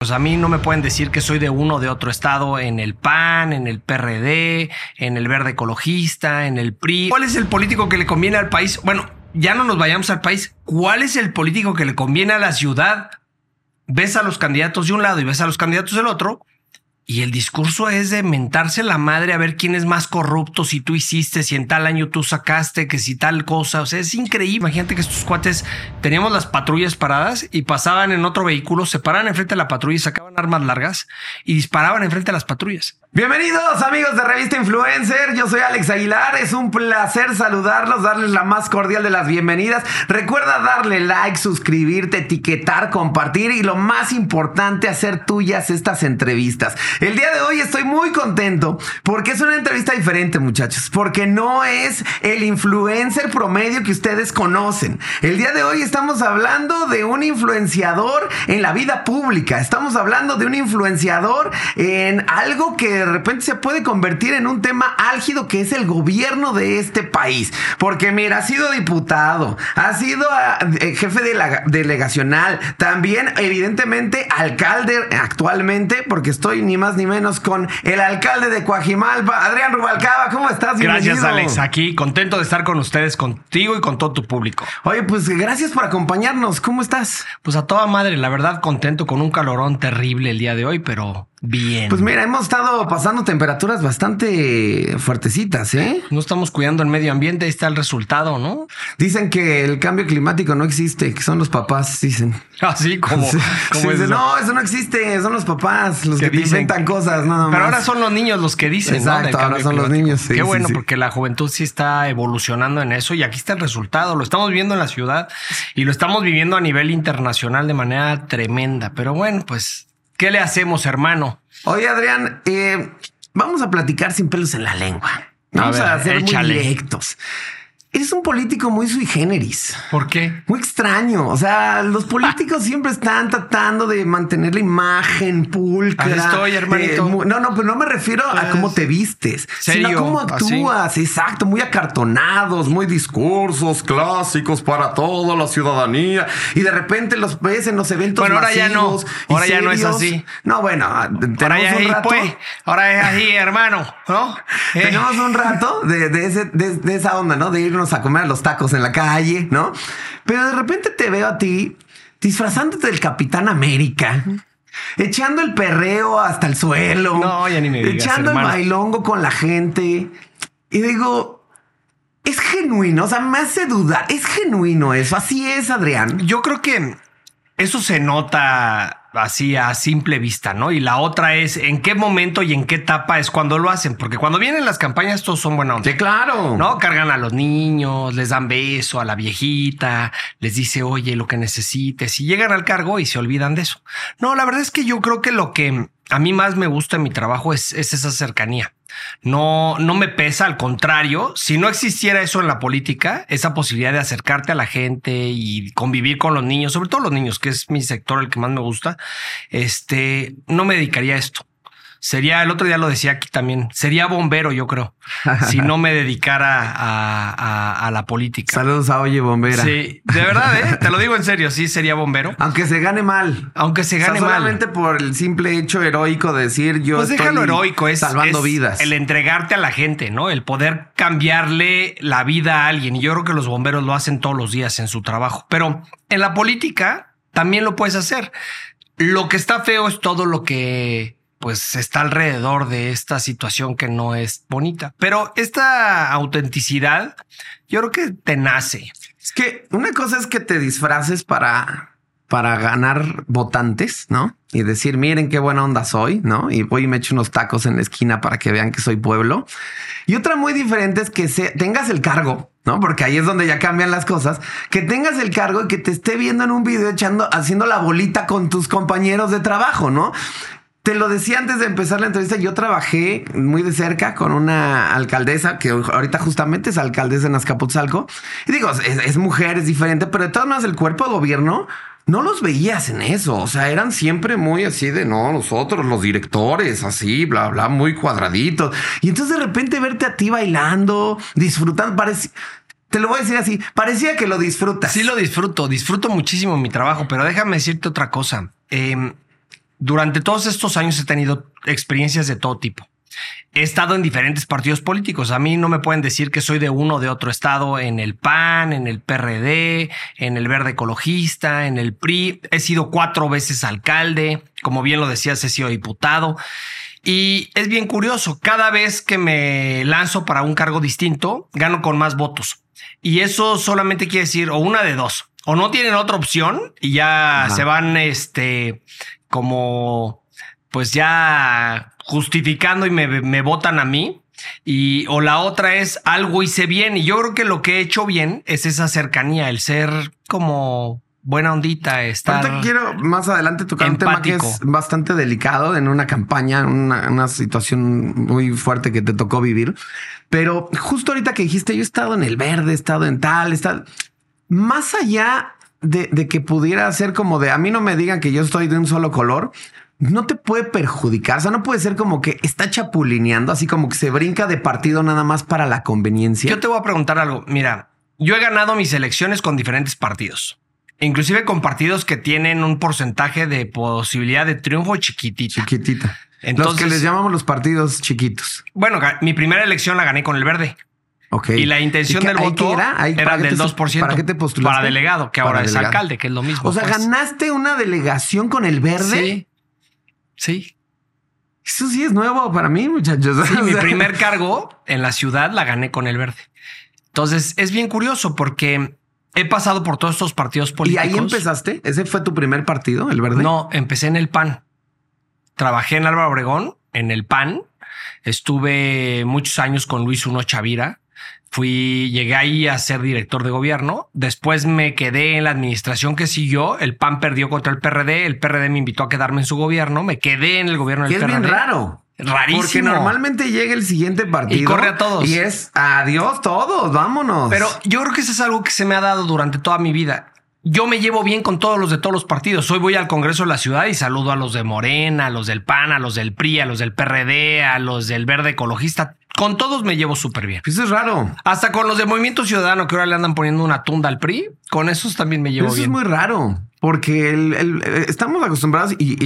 Pues a mí no me pueden decir que soy de uno o de otro estado en el PAN, en el PRD, en el Verde Ecologista, en el PRI. ¿Cuál es el político que le conviene al país? Bueno, ya no nos vayamos al país. ¿Cuál es el político que le conviene a la ciudad? Ves a los candidatos de un lado y ves a los candidatos del otro y el discurso es de mentarse la madre a ver quién es más corrupto, si tú hiciste, si en tal año tú sacaste, que si tal cosa. O sea, es increíble. Imagínate que estos cuates teníamos las patrullas paradas y pasaban en otro vehículo, se paraban enfrente de la patrulla y sacaban armas largas y disparaban enfrente de las patrullas. Bienvenidos amigos de Revista Influencer, yo soy Alex Aguilar, es un placer saludarlos, darles la más cordial de las bienvenidas. Recuerda darle like, suscribirte, etiquetar, compartir y lo más importante, hacer tuyas estas entrevistas. El día de hoy estoy muy contento porque es una entrevista diferente muchachos, porque no es el influencer promedio que ustedes conocen. El día de hoy estamos hablando de un influenciador en la vida pública, estamos hablando de un influenciador en algo que de repente se puede convertir en un tema álgido que es el gobierno de este país. Porque mira, ha sido diputado, ha sido ah, eh, jefe de la delegacional, también evidentemente alcalde actualmente, porque estoy ni más ni menos con el alcalde de Coajimalpa, Adrián Rubalcaba. ¿Cómo estás? Gracias, Alex. Aquí contento de estar con ustedes, contigo y con todo tu público. Oye, pues gracias por acompañarnos. ¿Cómo estás? Pues a toda madre, la verdad, contento con un calorón terrible el día de hoy, pero Bien. Pues mira, hemos estado pasando temperaturas bastante fuertecitas, ¿eh? No estamos cuidando el medio ambiente, ahí está el resultado, ¿no? Dicen que el cambio climático no existe, que son los papás, dicen. Así ah, como. No, eso no existe, son los papás los que, inventan cosas, nada más. Pero ahora son los niños los que dicen. Exacto, ahora son los niños. Qué bueno, porque la juventud sí está evolucionando en eso y aquí está el resultado. Lo estamos viendo en la ciudad y lo estamos viviendo a nivel internacional de manera tremenda. Pero bueno, pues ¿Qué le hacemos, hermano? Oye, Adrián, eh, vamos a platicar sin pelos en la lengua. Vamos a, ser muy directos. Eres un político muy sui generis. ¿Por qué? Muy extraño. O sea, los políticos siempre están tratando de mantener la imagen pulcra. Ahí estoy, hermanito. no, no, pero no me refiero a cómo te vistes, sino a cómo actúas. Exacto, muy acartonados, muy discursos clásicos para toda la ciudadanía. Y de repente los ves en los eventos Bueno, ahora ya no. Ahora ya no es así. No, bueno, ahora ya es rato. Pues. Ahora es así, hermano. ¿no? Tenemos un rato de, de esa onda, ¿no? De irnos a comer los tacos en la calle, ¿no? Pero de repente te veo a ti disfrazándote del Capitán América. Echando el perreo hasta el suelo. No, ya ni me digas, Echando el bailongo con la gente. Y digo, es genuino. O sea, me hace dudar. Es genuino eso. Así es, Adrián. Yo creo que eso se nota así a simple vista, ¿no? Y la otra es en qué momento y en qué etapa es cuando lo hacen, porque cuando vienen las campañas todos son buena onda. Sí, claro. ¿No? Cargan a los niños, les dan beso a la viejita, les dice, oye, lo que necesites, y llegan al cargo y se olvidan de eso. No, la verdad es que yo creo que lo que a mí más me gusta en mi trabajo es, esa cercanía. No, no me pesa, al contrario, si no existiera eso en la política, esa posibilidad de acercarte a la gente y convivir con los niños, sobre todo los niños, que es mi sector el que más me gusta, este, no me dedicaría a esto. Sería, el otro día lo decía aquí también, sería bombero, yo creo, si no me dedicara a, la política. Saludos a Oye Bombera. Sí, de verdad, ¿eh? te lo digo en serio, sí sería bombero. Aunque se gane mal. Aunque se gane mal. Solamente por el simple hecho heroico de decir yo. Pues déjalo heroico, es salvando vidas. El entregarte a la gente, ¿no? El poder cambiarle la vida a alguien. Y yo creo que los bomberos lo hacen todos los días en su trabajo. Pero en la política también lo puedes hacer. Lo que está feo es todo lo que pues está alrededor de esta situación que no es bonita. Pero esta autenticidad, yo creo que te nace. Es que una cosa es que te disfraces para, para ganar votantes, ¿no? Y decir, miren qué buena onda soy, ¿no? Y voy y me echo unos tacos en la esquina para que vean que soy pueblo. Y otra muy diferente es que tengas el cargo, ¿no? Porque ahí es donde ya cambian las cosas. Que tengas el cargo y que te esté viendo en un video echando, haciendo la bolita con tus compañeros de trabajo, ¿no? Te lo decía antes de empezar la entrevista, yo trabajé muy de cerca con una alcaldesa que ahorita justamente es alcaldesa en Azcapotzalco. Y digo, es, mujer, es diferente, pero de todas maneras el cuerpo de gobierno no los veías en eso. O sea, eran siempre muy así de no, nosotros, los directores, así, bla, bla, muy cuadraditos. Y entonces de repente verte a ti bailando, disfrutando, parece. Te lo voy a decir así, parecía que lo disfrutas. Sí lo disfruto, disfruto muchísimo mi trabajo, pero déjame decirte otra cosa. Eh, durante todos estos años he tenido experiencias de todo tipo. He estado en diferentes partidos políticos. A mí no me pueden decir que soy de uno o de otro estado en el PAN, en el PRD, en el Verde Ecologista, en el PRI. He sido cuatro veces alcalde. Como bien lo decías, he sido diputado. Y es bien curioso. Cada vez que me lanzo para un cargo distinto, gano con más votos. Y eso solamente quiere decir o una de dos. O no tienen otra opción y ya se van, este, como, pues ya justificando y me, votan a mí. Y o la otra es algo hice bien. Y yo creo que lo que he hecho bien es esa cercanía, el ser como buena ondita. Estar Ahorita quiero más adelante tocar un tema que es bastante delicado en una campaña, una, una situación muy fuerte que te tocó vivir. Pero justo ahorita que dijiste, yo he estado en el verde, he estado en tal, está más allá de, de, que pudiera ser como de a mí no me digan que yo estoy de un solo color no te puede perjudicar. O sea, no puede ser como que está chapulineando, así como que se brinca de partido nada más para la conveniencia. Yo te voy a preguntar algo. Mira, yo he ganado mis elecciones con diferentes partidos. Inclusive con partidos que tienen un porcentaje de posibilidad de triunfo chiquitita. Chiquitita. Entonces, los que les llamamos los partidos chiquitos. Bueno, mi primera elección la gané con el verde. Ok. Y la intención del voto era, era del 2%. ¿Para qué te postulaste? Para delegado, que ahora es alcalde, que es lo mismo. O sea, pues. ganaste una delegación con el verde. Sí. Sí. Eso sí es nuevo para mí, muchachos. mi primer cargo en la ciudad la gané con el verde. Entonces es bien curioso porque he pasado por todos estos partidos políticos. ¿Y ahí empezaste? ¿Ese fue tu primer partido, el verde? No, empecé en el PAN. Trabajé en Álvaro Obregón, en el PAN. Estuve muchos años con Luis Uno Chavira Fui, llegué ahí a ser director de gobierno. Después me quedé en la administración que siguió. El PAN perdió contra el PRD. El PRD me invitó a quedarme en su gobierno. Me quedé en el gobierno del es PRD. Es bien raro. Rarísimo. Porque normalmente llega el siguiente partido. Y corre a todos. Y es adiós todos, vámonos. Pero yo creo que eso es algo que se me ha dado durante toda mi vida. Yo me llevo bien con todos los de todos los partidos. Hoy voy al Congreso de la Ciudad y saludo a los de Morena, a los del PAN, a los del PRI, a los del PRD, a los del Verde Ecologista. Con todos me llevo súper bien. Eso es raro. Hasta con los de Movimiento Ciudadano que ahora le andan poniendo una tunda al PRI, con esos también me llevo bien. Eso es muy raro, porque eh, estamos acostumbrados y,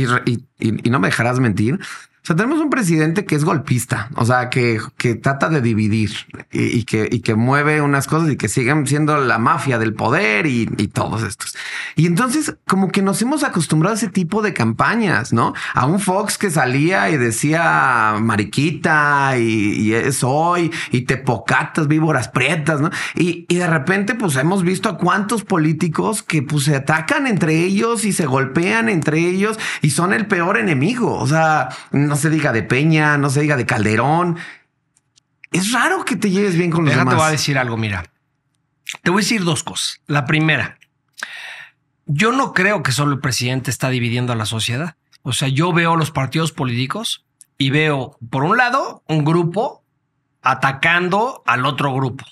y no me dejarás mentir o sea, tenemos un presidente que es golpista, o sea, que, que trata de dividir y, que, y que mueve unas cosas y que siguen siendo la mafia del poder y, y, todos estos. Y entonces, como que nos hemos acostumbrado a ese tipo de campañas, ¿no? A un Fox que salía y decía mariquita y, es hoy y te pocatas, víboras prietas, ¿no? Y, y de repente, pues hemos visto a cuántos políticos que pues se atacan entre ellos y se golpean entre ellos y son el peor enemigo. O sea, no se diga de Peña, no se diga de Calderón. Es raro que te lleves bien con los demás. Te voy a decir algo, mira. Te voy a decir dos cosas. La primera, yo no creo que solo el presidente está dividiendo a la sociedad. O sea, yo veo los partidos políticos y veo, por un lado, un grupo atacando al otro grupo.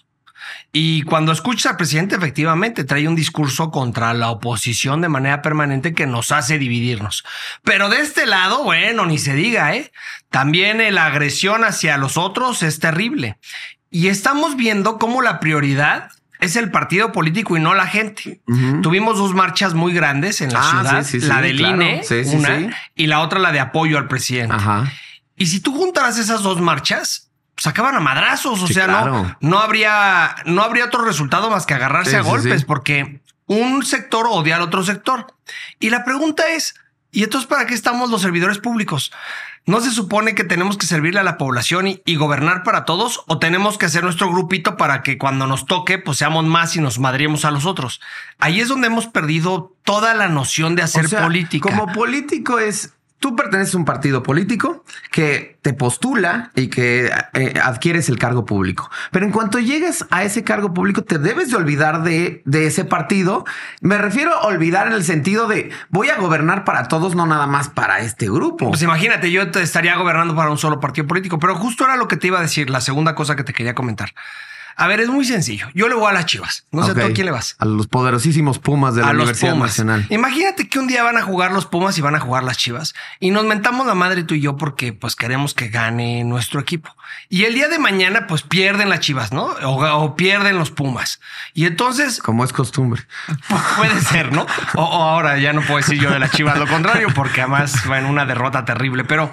Y cuando escuchas al presidente, efectivamente trae un discurso contra la oposición de manera permanente que nos hace dividirnos. Pero de este lado, bueno, ni se diga, ¿eh? También la agresión hacia los otros es terrible. Y estamos viendo cómo la prioridad es el partido político y no la gente. Tuvimos dos marchas muy grandes en la ah, ciudad, la del INE, una, y la otra la de apoyo al presidente. Y si tú juntaras esas dos marchas, sacaban a madrazos. O sea, no, no habría, no habría otro resultado más que agarrarse a golpes, porque un sector odia al otro sector. Y la pregunta es: ¿y entonces para qué estamos los servidores públicos? ¿No se supone que tenemos que servirle a la población y, gobernar para todos? ¿O tenemos que hacer nuestro grupito para que cuando nos toque, pues seamos más y nos madriemos a los otros? Ahí es donde hemos perdido toda la noción de hacer política. Como político es tú perteneces a un partido político que te postula y que eh, adquieres el cargo público. Pero en cuanto llegues a ese cargo público, te debes de olvidar de, de, ese partido. Me refiero a olvidar en el sentido de voy a gobernar para todos, no nada más para este grupo. Pues imagínate, yo te estaría gobernando para un solo partido político, pero justo era lo que te iba a decir, la segunda cosa que te quería comentar. A ver, es muy sencillo. Yo le voy a las Chivas. No sé tú a quién le vas. A los poderosísimos Pumas de la Universidad Nacional. Imagínate que un día van a jugar los Pumas y van a jugar las Chivas y nos mentamos la madre tú y yo porque pues queremos que gane nuestro equipo. Y el día de mañana pues pierden las Chivas, ¿no? O, pierden los Pumas. Y entonces... Como es costumbre. Puede ser, ¿no? O, ahora ya no puedo decir yo de las Chivas lo contrario porque además va en una derrota terrible, pero...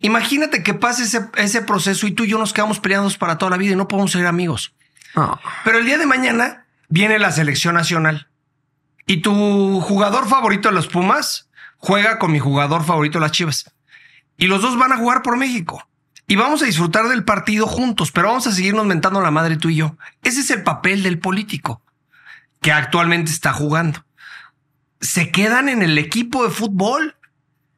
Imagínate que pase ese, ese, proceso y tú y yo nos quedamos peleando para toda la vida y no podemos ser amigos. Pero el día de mañana viene la selección nacional y tu jugador favorito de los Pumas juega con mi jugador favorito de las Chivas. Y los dos van a jugar por México. Y vamos a disfrutar del partido juntos, pero vamos a seguirnos mentando la madre tú y yo. Ese es el papel del político que actualmente está jugando. Se quedan en el equipo de fútbol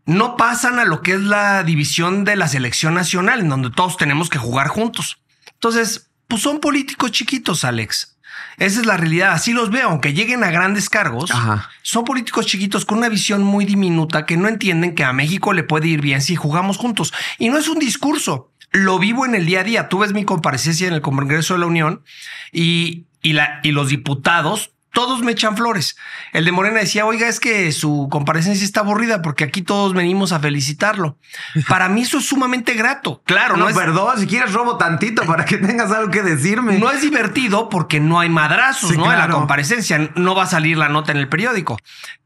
no pasan a lo que es la división de la selección nacional, en donde todos tenemos que jugar juntos. Entonces, pues son políticos chiquitos, Alex. Esa es la realidad. Así los veo, aunque lleguen a grandes cargos. Son políticos chiquitos con una visión muy diminuta que no entienden que a México le puede ir bien si jugamos juntos. Y no es un discurso. Lo vivo en el día a día. Tú ves mi comparecencia en el Congreso de la Unión y, y, la, y los diputados todos me echan flores. El de Morena decía, oiga, es que su comparecencia está aburrida porque aquí todos venimos a felicitarlo. Para mí eso es sumamente grato. Claro, no, no perdón, si quieres robo tantito para que tengas algo que decirme. No es divertido porque no hay madrazos, ¿no? En la comparecencia no va a salir la nota en el periódico.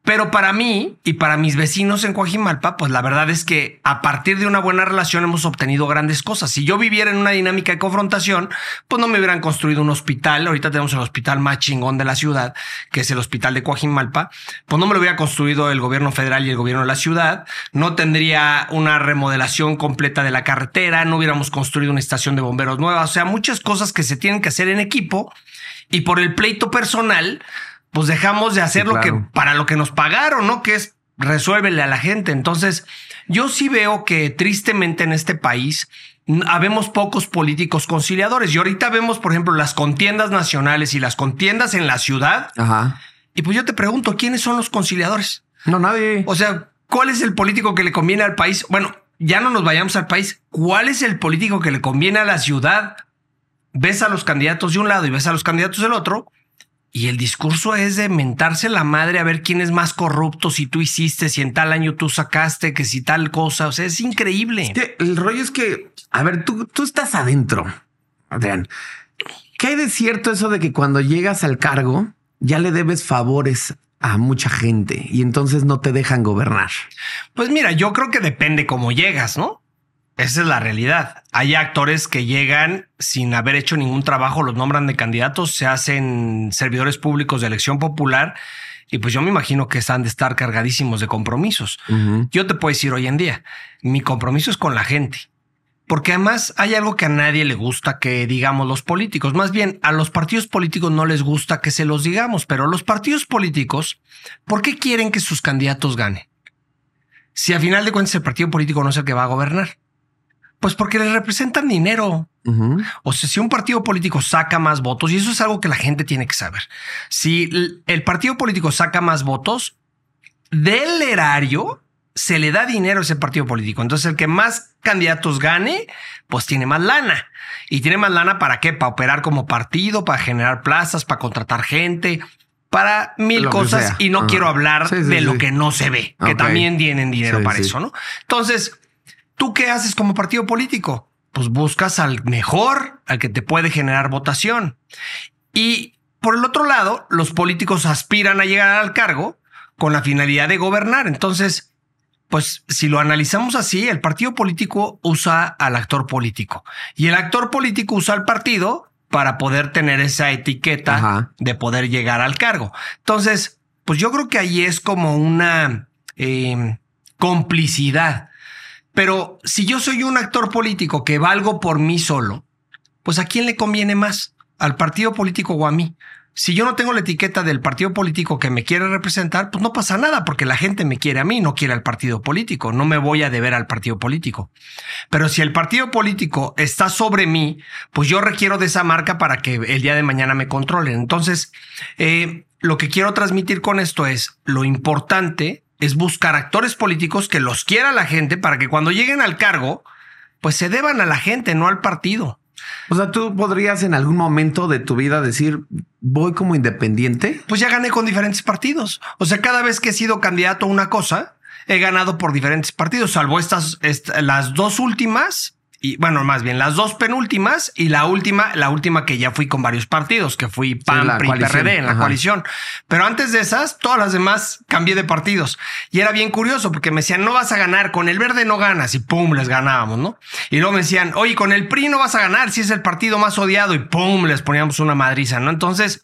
Pero para mí y para mis vecinos en Coajimalpa, pues la verdad es que a partir de una buena relación hemos obtenido grandes cosas. Si yo viviera en una dinámica de confrontación, pues no me hubieran construido un hospital. Ahorita tenemos el hospital más chingón de la ciudad, que es el hospital de Coajimalpa. Pues no me lo hubiera construido el gobierno federal y el gobierno de la ciudad. No tendría una remodelación completa de la carretera. No hubiéramos construido una estación de bomberos nueva. O sea, muchas cosas que se tienen que hacer en equipo y por el pleito personal pues dejamos de hacer lo que para lo que nos pagaron, ¿no? Que es resuélvele a la gente. Entonces, yo sí veo que tristemente en este país habemos pocos políticos conciliadores. Y ahorita vemos, por ejemplo, las contiendas nacionales y las contiendas en la ciudad. Ajá. Y pues yo te pregunto, ¿quiénes son los conciliadores? No, nadie. O sea, ¿cuál es el político que le conviene al país? Bueno, ya no nos vayamos al país. ¿Cuál es el político que le conviene a la ciudad? Ves a los candidatos de un lado y ves a los candidatos del otro y el discurso es de mentarse la madre a ver quién es más corrupto, si tú hiciste, si en tal año tú sacaste, que si tal cosa. O sea, es increíble. el rollo es que, a ver, tú, tú estás adentro, Adrián. ¿Qué hay de cierto eso de que cuando llegas al cargo ya le debes favores a mucha gente y entonces no te dejan gobernar? Pues mira, yo creo que depende cómo llegas, ¿no? Esa es la realidad. Hay actores que llegan sin haber hecho ningún trabajo, los nombran de candidatos, se hacen servidores públicos de elección popular y pues yo me imagino que están de estar cargadísimos de compromisos. Yo te puedo decir hoy en día, mi compromiso es con la gente. Porque además hay algo que a nadie le gusta que digamos los políticos. Más bien, a los partidos políticos no les gusta que se los digamos, pero los partidos políticos, ¿por qué quieren que sus candidatos ganen? Si a final de cuentas el partido político no es el que va a gobernar. Pues porque les representan dinero. O sea, si un partido político saca más votos, y eso es algo que la gente tiene que saber, si el partido político saca más votos, del erario se le da dinero a ese partido político. Entonces, el que más candidatos gane, pues tiene más lana. Y tiene más lana para qué? Para operar como partido, para generar plazas, para contratar gente, para mil cosas. Y no quiero hablar de lo que no se ve, que también tienen dinero para eso, ¿no? Entonces, ¿Tú qué haces como partido político? Pues buscas al mejor, al que te puede generar votación. Y por el otro lado, los políticos aspiran a llegar al cargo con la finalidad de gobernar. Entonces, pues si lo analizamos así, el partido político usa al actor político y el actor político usa al partido para poder tener esa etiqueta de poder llegar al cargo. Entonces, pues yo creo que ahí es como una eh, complicidad pero si yo soy un actor político que valgo por mí solo, pues ¿a quién le conviene más? ¿Al partido político o a mí? Si yo no tengo la etiqueta del partido político que me quiere representar, pues no pasa nada porque la gente me quiere a mí, no quiere al partido político, no me voy a deber al partido político. Pero si el partido político está sobre mí, pues yo requiero de esa marca para que el día de mañana me controlen. Entonces, eh, lo que quiero transmitir con esto es lo importante es buscar actores políticos que los quiera la gente para que cuando lleguen al cargo, pues se deban a la gente, no al partido. O sea, tú podrías en algún momento de tu vida decir, voy como independiente. Pues ya gané con diferentes partidos. O sea, cada vez que he sido candidato a una cosa, he ganado por diferentes partidos, salvo estas, las dos últimas y bueno, más bien las dos penúltimas y la última, la última que ya fui con varios partidos, que fui PAN, PRI, PRD en la coalición. Pero antes de esas, todas las demás cambié de partidos. Y era bien curioso porque me decían, no vas a ganar, con el verde no ganas y pum, les ganábamos, ¿no? Y luego me decían, oye, con el PRI no vas a ganar si es el partido más odiado y pum, les poníamos una madriza, ¿no? Entonces,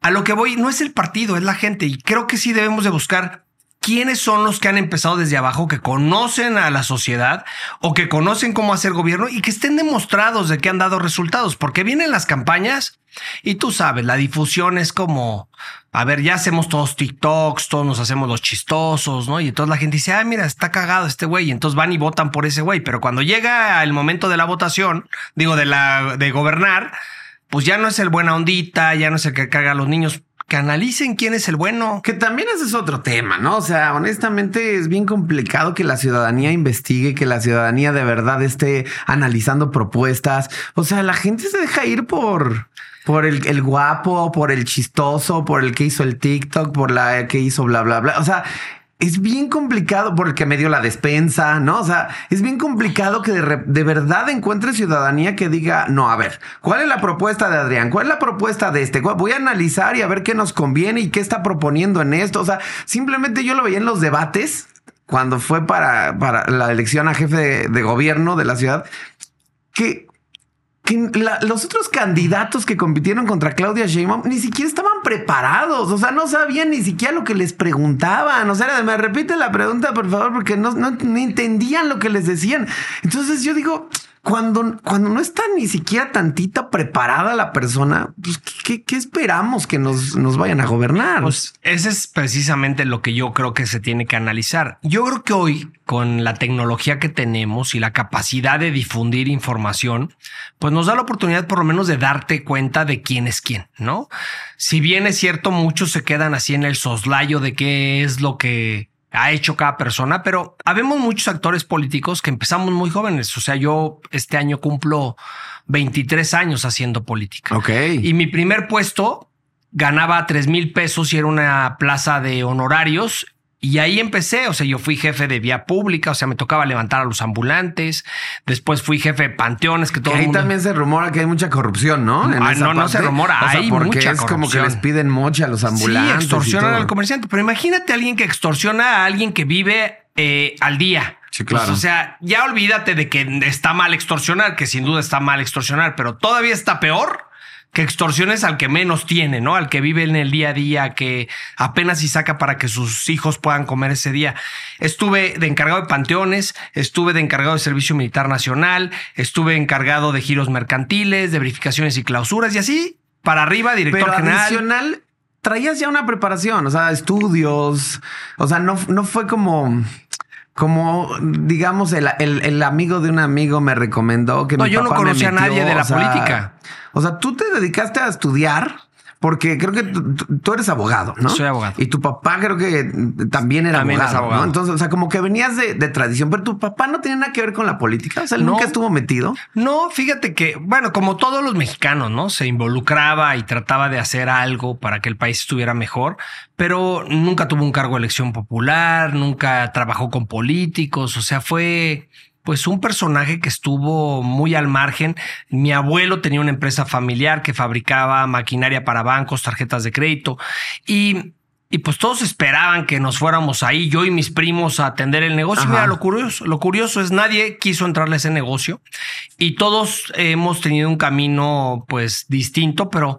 a lo que voy no es el partido, es la gente y creo que sí debemos de buscar quiénes son los que han empezado desde abajo, que conocen a la sociedad o que conocen cómo hacer gobierno y que estén demostrados de que han dado resultados, porque vienen las campañas y tú sabes, la difusión es como, a ver, ya hacemos todos TikToks, todos nos hacemos los chistosos, ¿no? Y entonces la gente dice, ah, mira, está cagado este güey, y entonces van y votan por ese güey, pero cuando llega el momento de la votación, digo, de la, de gobernar, pues ya no es el buena ondita, ya no es el que caga a los niños, que analicen quién es el bueno. Que también ese es otro tema, ¿no? O sea, honestamente es bien complicado que la ciudadanía investigue, que la ciudadanía de verdad esté analizando propuestas. O sea, la gente se deja ir por por el, el, guapo, por el chistoso, por el que hizo el TikTok, por la que hizo bla, bla, bla. O sea, es bien complicado porque me dio la despensa, ¿no? O sea, es bien complicado que de, verdad encuentre ciudadanía que diga, no, a ver, ¿cuál es la propuesta de Adrián? ¿Cuál es la propuesta de este? Voy a analizar y a ver qué nos conviene y qué está proponiendo en esto. O sea, simplemente yo lo veía en los debates cuando fue para, para la elección a jefe de, de gobierno de la ciudad, que que los otros candidatos que compitieron contra Claudia Sheinbaum ni siquiera estaban preparados, o sea, no sabían ni siquiera lo que les preguntaban, o sea, me repite la pregunta, por favor, porque no, no, no entendían lo que les decían. Entonces yo digo, cuando, cuando no está ni siquiera tantita preparada la persona, pues, ¿qué, esperamos que nos, nos, vayan a gobernar? Pues ese es precisamente lo que yo creo que se tiene que analizar. Yo creo que hoy, con la tecnología que tenemos y la capacidad de difundir información, pues nos da la oportunidad por lo menos de darte cuenta de quién es quién, ¿no? Si bien es cierto, muchos se quedan así en el soslayo de qué es lo que ha hecho cada persona, pero habemos muchos actores políticos que empezamos muy jóvenes. O sea, yo este año cumplo 23 años haciendo política. Ok. Y mi primer puesto ganaba 3 mil pesos y era una plaza de honorarios y ahí empecé, o sea, yo fui jefe de vía pública, o sea, me tocaba levantar a los ambulantes, después fui jefe de panteones, que todo Ahí también se rumora que hay mucha corrupción, ¿no? Ah, no, no se rumora, hay porque es como que les piden mocha a los ambulantes. Sí, extorsionan al comerciante, pero imagínate a alguien que extorsiona a alguien que vive eh, al día. Sí, claro. o sea, ya olvídate de que está mal extorsionar, que sin duda está mal extorsionar, pero todavía está peor que extorsiones al que menos tiene, ¿no? Al que vive en el día a día, que apenas si saca para que sus hijos puedan comer ese día. Estuve de encargado de panteones, estuve de encargado de Servicio Militar Nacional, estuve encargado de giros mercantiles, de verificaciones y clausuras y así para arriba, director Pero general. Adicional, traías ya una preparación, o sea, estudios, o sea, no, no fue como como digamos el, el, amigo de un amigo me recomendó que no, mi yo no conocía a nadie de la política. O sea, tú te dedicaste a estudiar porque creo que tú eres abogado, ¿no? Soy abogado. Y tu papá creo que también era abogado, ¿no? Entonces, o sea, como que venías de, tradición, pero tu papá no tenía nada que ver con la política. O sea, él nunca estuvo metido. No, fíjate que, bueno, como todos los mexicanos, ¿no? Se involucraba y trataba de hacer algo para que el país estuviera mejor, pero nunca tuvo un cargo de elección popular, nunca trabajó con políticos. O sea, fue pues un personaje que estuvo muy al margen. Mi abuelo tenía una empresa familiar que fabricaba maquinaria para bancos, tarjetas de crédito y y pues todos esperaban que nos fuéramos ahí, yo y mis primos, a atender el negocio. Mira, lo curioso, lo curioso es nadie quiso entrarle a ese negocio y todos hemos tenido un camino pues distinto, pero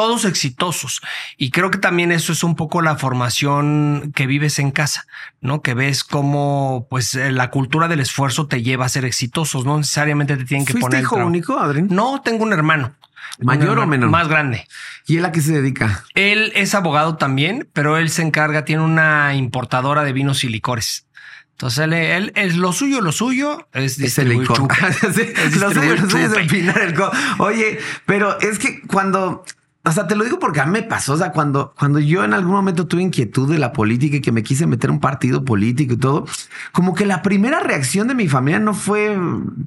todos exitosos. Y creo que también eso es un poco la formación que vives en casa, ¿no? Que ves cómo, pues, eh, la cultura del esfuerzo te lleva a ser exitosos. No necesariamente te tienen que poner. hijo único, Adrián? No, tengo un hermano. ¿Mayor o menor? Más grande. ¿Y él a qué se dedica? Él es abogado también, pero él se encarga, tiene una importadora de vinos y licores. Entonces él, es lo suyo, lo suyo es distribuir es lo suyo, lo suyo es el Oye, pero es que cuando o sea, te lo digo porque a mí me pasó. O sea, cuando, cuando yo en algún momento tuve inquietud de la política y que me quise meter un partido político y todo, como que la primera reacción de mi familia no fue,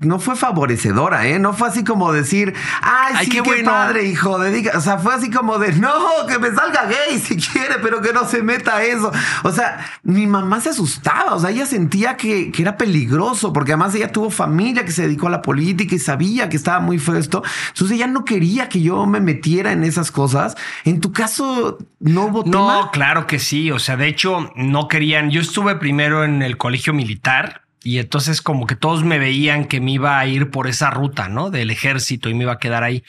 no fue favorecedora, ¿eh? No fue así como decir, ay, sí, qué, qué padre, hijo, dedica. O sea, fue así como de, no, que me salga gay si quiere, pero que no se meta eso. O sea, mi mamá se asustaba. O sea, ella sentía que, que era peligroso porque además ella tuvo familia que se dedicó a la política y sabía que estaba muy feo esto. Entonces ella no quería que yo me metiera en esas cosas. En tu caso, ¿no hubo No, claro que sí. O sea, de hecho, no querían. Yo estuve primero en el colegio militar y entonces como que todos me veían que me iba a ir por esa ruta, ¿no? Del ejército y me iba a quedar ahí.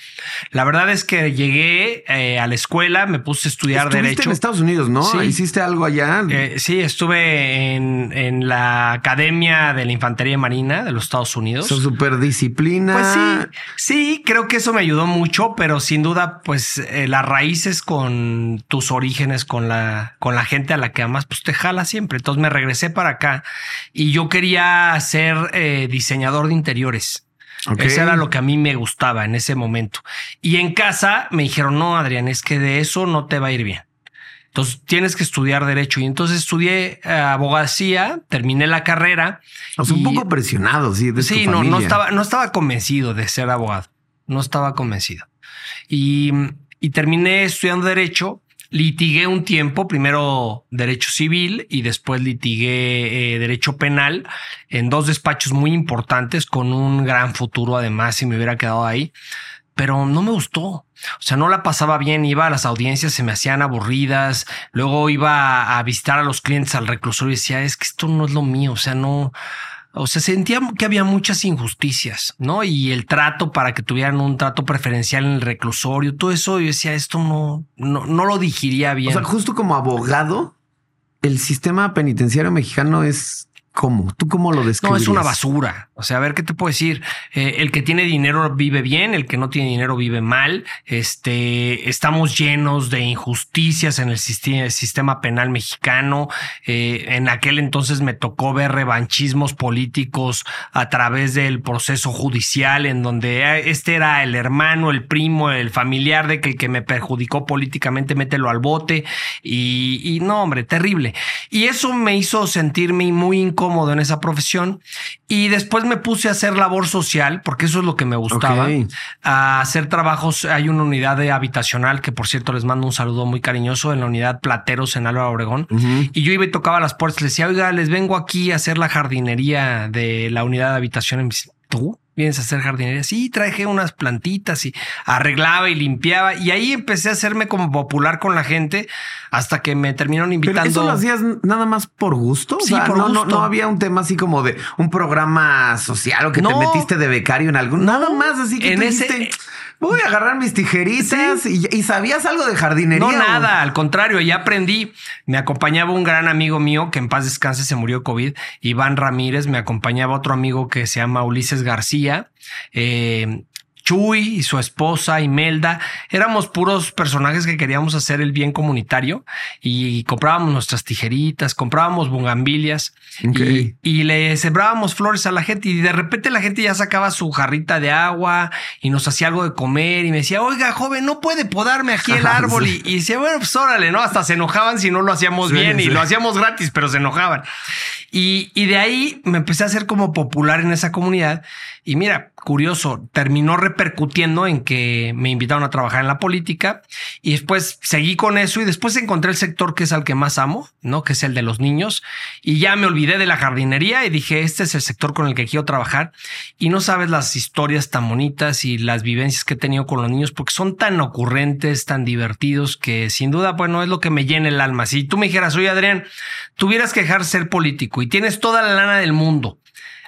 La verdad es que llegué eh, a la escuela, me puse a estudiar Estuviste derecho. en Estados Unidos, ¿no? Sí. ¿Hiciste algo allá? Eh, sí, estuve en, en, la Academia de la Infantería Marina de los Estados Unidos. Son super disciplina. Pues sí, sí, creo que eso me ayudó mucho, pero sin duda, pues eh, las raíces con tus orígenes, con la, con la gente a la que amas, pues te jala siempre. Entonces me regresé para acá y yo quería ser eh, diseñador de interiores. Okay. Eso era lo que a mí me gustaba en ese momento. Y en casa me dijeron, no, Adrián, es que de eso no te va a ir bien. Entonces tienes que estudiar derecho. Y entonces estudié eh, abogacía, terminé la carrera. O sea, y, un poco presionado, sí. De sí, no, no estaba, no estaba convencido de ser abogado. No estaba convencido. Y, y terminé estudiando derecho litigué un tiempo, primero derecho civil y después litigué eh, derecho penal en dos despachos muy importantes con un gran futuro además si me hubiera quedado ahí, pero no me gustó. O sea, no la pasaba bien, iba a las audiencias, se me hacían aburridas, luego iba a visitar a los clientes al reclusorio y decía, es que esto no es lo mío, o sea, no, o sea, sentía que había muchas injusticias, ¿no? Y el trato para que tuvieran un trato preferencial en el reclusorio, todo eso, yo decía, esto no, no, no lo digiría bien. O sea, justo como abogado, el sistema penitenciario mexicano es ¿Cómo? ¿Tú cómo lo describes? No, es una basura. O sea, a ver qué te puedo decir. Eh, el que tiene dinero vive bien, el que no tiene dinero vive mal. Este, estamos llenos de injusticias en el sistema, penal mexicano. Eh, en aquel entonces me tocó ver revanchismos políticos a través del proceso judicial, en donde este era el hermano, el primo, el familiar de que el que me perjudicó políticamente, mételo al bote. Y, no, hombre, terrible. Y eso me hizo sentirme muy incómodo cómodo en esa profesión y después me puse a hacer labor social porque eso es lo que me gustaba okay. a hacer trabajos. Hay una unidad de habitacional que por cierto les mando un saludo muy cariñoso en la unidad Plateros en Álvaro Obregón. Uh -huh. y yo iba y tocaba las puertas les decía oiga les vengo aquí a hacer la jardinería de la unidad de habitación en tú vienes a hacer jardinería. Sí, traje unas plantitas y arreglaba y limpiaba. Y ahí empecé a hacerme como popular con la gente hasta que me terminaron invitando. ¿Pero eso lo hacías nada más por gusto? Sí, o sea, por no, gusto. No, no, había un tema así como de un programa social o que no. te metiste de becario en algún. Nada más así que en tú ese. dijiste, Voy a agarrar mis tijeritas sí. y, y, sabías algo de jardinería. No, nada, al contrario, ya aprendí. Me acompañaba un gran amigo mío que en paz descanse se murió COVID, Iván Ramírez. Me acompañaba otro amigo que se llama Ulises García. Eh, Chuy y su esposa Imelda, éramos puros personajes que queríamos hacer el bien comunitario y comprábamos nuestras tijeritas, comprábamos bugambilias okay. y, y, le sembrábamos flores a la gente y de repente la gente ya sacaba su jarrita de agua y nos hacía algo de comer y me decía, oiga, joven, no puede podarme aquí el árbol sí. y, y decía, bueno, pues órale, ¿no? Hasta se enojaban si no lo hacíamos sí, bien sí. y lo hacíamos gratis, pero se enojaban. Y, y de ahí me empecé a hacer como popular en esa comunidad y mira, curioso, terminó repercutiendo en que me invitaron a trabajar en la política y después seguí con eso y después encontré el sector que es al que más amo, ¿no? Que es el de los niños y ya me olvidé de la jardinería y dije, este es el sector con el que quiero trabajar y no sabes las historias tan bonitas y las vivencias que he tenido con los niños porque son tan ocurrentes, tan divertidos que sin duda, bueno, es lo que me llena el alma. Si tú me dijeras, oye Adrián, tuvieras que dejar ser político y tienes toda la lana del mundo,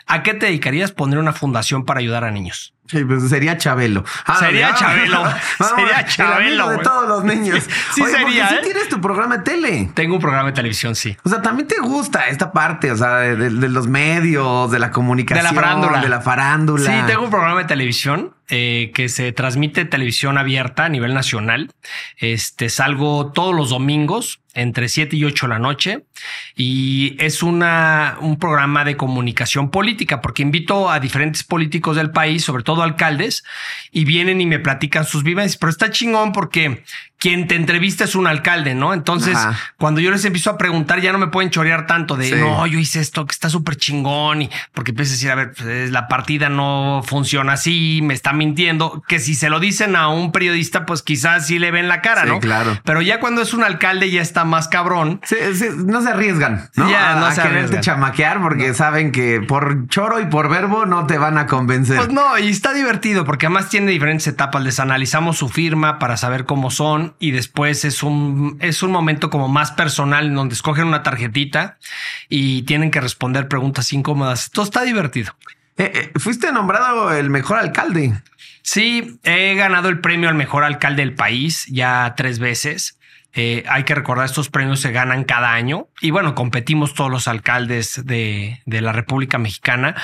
¿A qué te dedicarías poner una fundación para ayudar a niños? Sí, pues sería Chabelo. Ah, sería Chabelo. sería Chabelo. de todos los niños. Sí, sí Oye, sería. ¿eh? Sí tienes tu programa de tele. Tengo un programa de televisión, sí. O sea, también te gusta esta parte, o sea, de, de, de los medios, de la comunicación, de la farándula. De la farándula. Sí, tengo un programa de televisión eh, que se transmite televisión abierta a nivel nacional. Este salgo todos los domingos entre 7 y 8 de la noche. Y es una, un programa de comunicación política porque invito a diferentes políticos del país, sobre todo alcaldes, y vienen y me platican sus vivencias, pero está chingón porque quien te entrevista es un alcalde, ¿no? Entonces, cuando yo les empiezo a preguntar, ya no me pueden chorear tanto de no, yo hice esto que está súper chingón y porque empiezas a decir, a ver, pues, la partida no funciona así, me está mintiendo. Que si se lo dicen a un periodista, pues quizás sí le ven la cara, ¿no? Claro. Pero ya cuando es un alcalde, ya está más cabrón. no se arriesgan, ¿no? Ya, no a, se quererte chamaquear porque saben que por choro y por verbo no te van a convencer. Pues no, y está divertido porque además tiene diferentes etapas. Les analizamos su firma para saber cómo son y después es un, es un momento como más personal en donde escogen una tarjetita y tienen que responder preguntas incómodas. Todo está divertido. Eh, eh, fuiste nombrado el mejor alcalde. Sí, he ganado el premio al mejor alcalde del país ya tres veces. Eh, hay que recordar, estos premios se ganan cada año y bueno, competimos todos los alcaldes de, de la República Mexicana.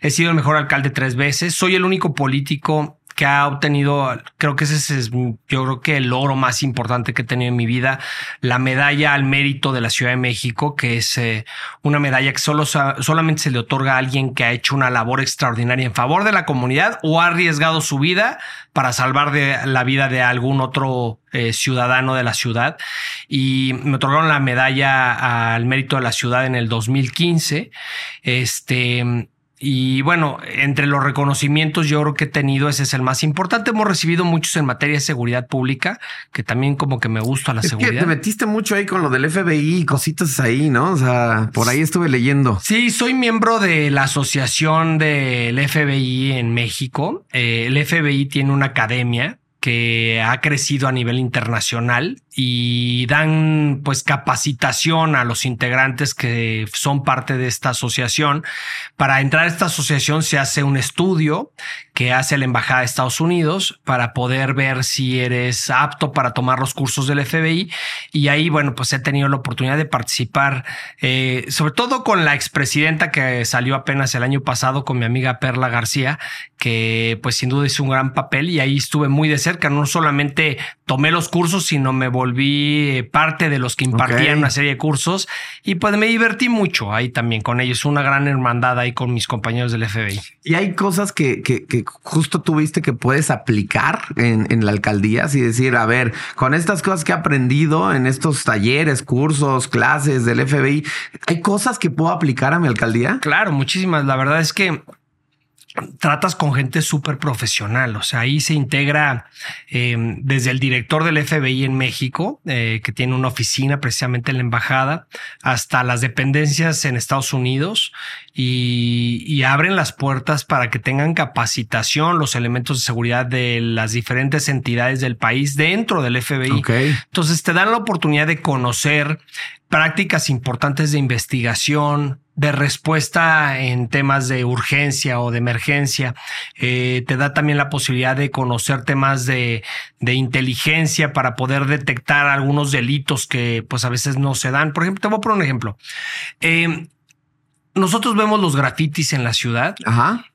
He sido el mejor alcalde tres veces. Soy el único político que ha obtenido, creo que ese es, yo creo que el logro más importante que he tenido en mi vida, la medalla al mérito de la Ciudad de México, que es eh, una medalla que solo, solamente se le otorga a alguien que ha hecho una labor extraordinaria en favor de la comunidad o ha arriesgado su vida para salvar de la vida de algún otro eh, ciudadano de la ciudad. Y me otorgaron la medalla al mérito de la ciudad en el 2015. Este, y bueno, entre los reconocimientos yo creo que he tenido, ese es el más importante. Hemos recibido muchos en materia de seguridad pública, que también como que me gusta la seguridad. Que te metiste mucho ahí con lo del FBI y cositas ahí, ¿no? O sea, por ahí estuve leyendo. Sí, soy miembro de la asociación del FBI en México. Eh, el FBI tiene una academia que ha crecido a nivel internacional y dan pues capacitación a los integrantes que son parte de esta asociación. Para entrar a esta asociación se hace un estudio que hace la Embajada de Estados Unidos para poder ver si eres apto para tomar los cursos del FBI. Y ahí, bueno, pues he tenido la oportunidad de participar, eh, sobre todo con la expresidenta que salió apenas el año pasado, con mi amiga Perla García, que pues sin duda hizo un gran papel y ahí estuve muy de. No solamente tomé los cursos, sino me volví parte de los que impartían una serie de cursos y pues me divertí mucho ahí también con ellos. Una gran hermandad ahí con mis compañeros del FBI. Y hay cosas que, que, que justo tuviste que puedes aplicar en, en, la alcaldía y decir, a ver, con estas cosas que he aprendido en estos talleres, cursos, clases del FBI, ¿hay cosas que puedo aplicar a mi alcaldía? Claro, muchísimas. La verdad es que tratas con gente súper profesional. O sea, ahí se integra eh, desde el director del FBI en México, eh, que tiene una oficina precisamente en la embajada, hasta las dependencias en Estados Unidos y, abren las puertas para que tengan capacitación los elementos de seguridad de las diferentes entidades del país dentro del FBI. Entonces te dan la oportunidad de conocer prácticas importantes de investigación, de respuesta en temas de urgencia o de emergencia. Eh, te da también la posibilidad de conocer temas de, de, inteligencia para poder detectar algunos delitos que pues a veces no se dan. Por ejemplo, te voy a poner un ejemplo. Eh, nosotros vemos los grafitis en la ciudad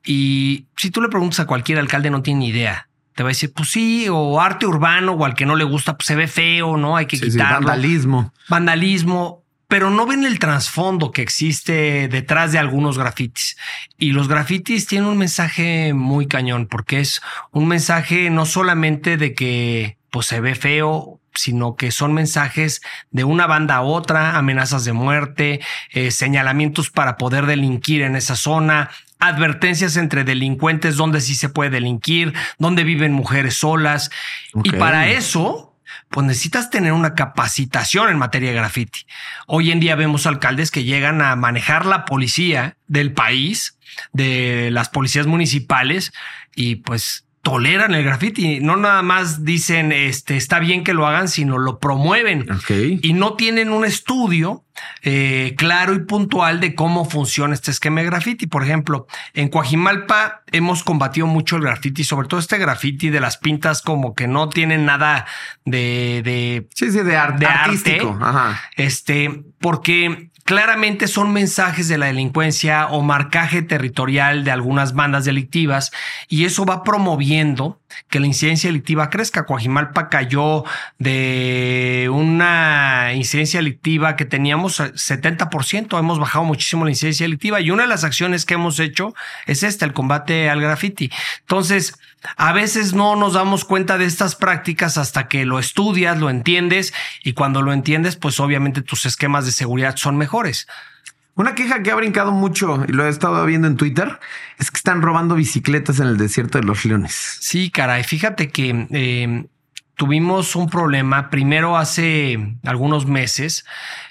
y si tú le preguntas a cualquier alcalde no tiene ni idea. Te va a decir, pues sí, o arte urbano, o al que no le gusta, pues se ve feo, ¿no? Hay que quitarlo. vandalismo. Vandalismo pero no ven el trasfondo que existe detrás de algunos grafitis. Y los grafitis tienen un mensaje muy cañón, porque es un mensaje no solamente de que pues, se ve feo, sino que son mensajes de una banda a otra, amenazas de muerte, eh, señalamientos para poder delinquir en esa zona, advertencias entre delincuentes donde sí se puede delinquir, donde viven mujeres solas. Y para eso pues necesitas tener una capacitación en materia de graffiti. Hoy en día vemos alcaldes que llegan a manejar la policía del país, de las policías municipales, y pues toleran el graffiti. No nada más dicen este está bien que lo hagan, sino lo promueven. Y no tienen un estudio eh, claro y puntual de cómo funciona este esquema de graffiti. Por ejemplo, en Coajimalpa hemos combatido mucho el graffiti, sobre todo este graffiti de las pintas como que no tienen nada de, de, sí, sí, de, artístico. Ajá. Este, porque claramente son mensajes de la delincuencia o marcaje territorial de algunas bandas delictivas y eso va promoviendo que la incidencia delictiva crezca. Coajimalpa cayó de una incidencia delictiva que teníamos 70%, hemos bajado muchísimo la incidencia delictiva y una de las acciones que hemos hecho es esta, el combate al graffiti. Entonces, a veces no nos damos cuenta de estas prácticas hasta que lo estudias, lo entiendes y cuando lo entiendes, pues obviamente tus esquemas de seguridad son mejores. Una queja que ha brincado mucho y lo he estado viendo en Twitter es que están robando bicicletas en el desierto de los leones. Sí, caray, fíjate que eh, tuvimos un problema. Primero, hace algunos meses,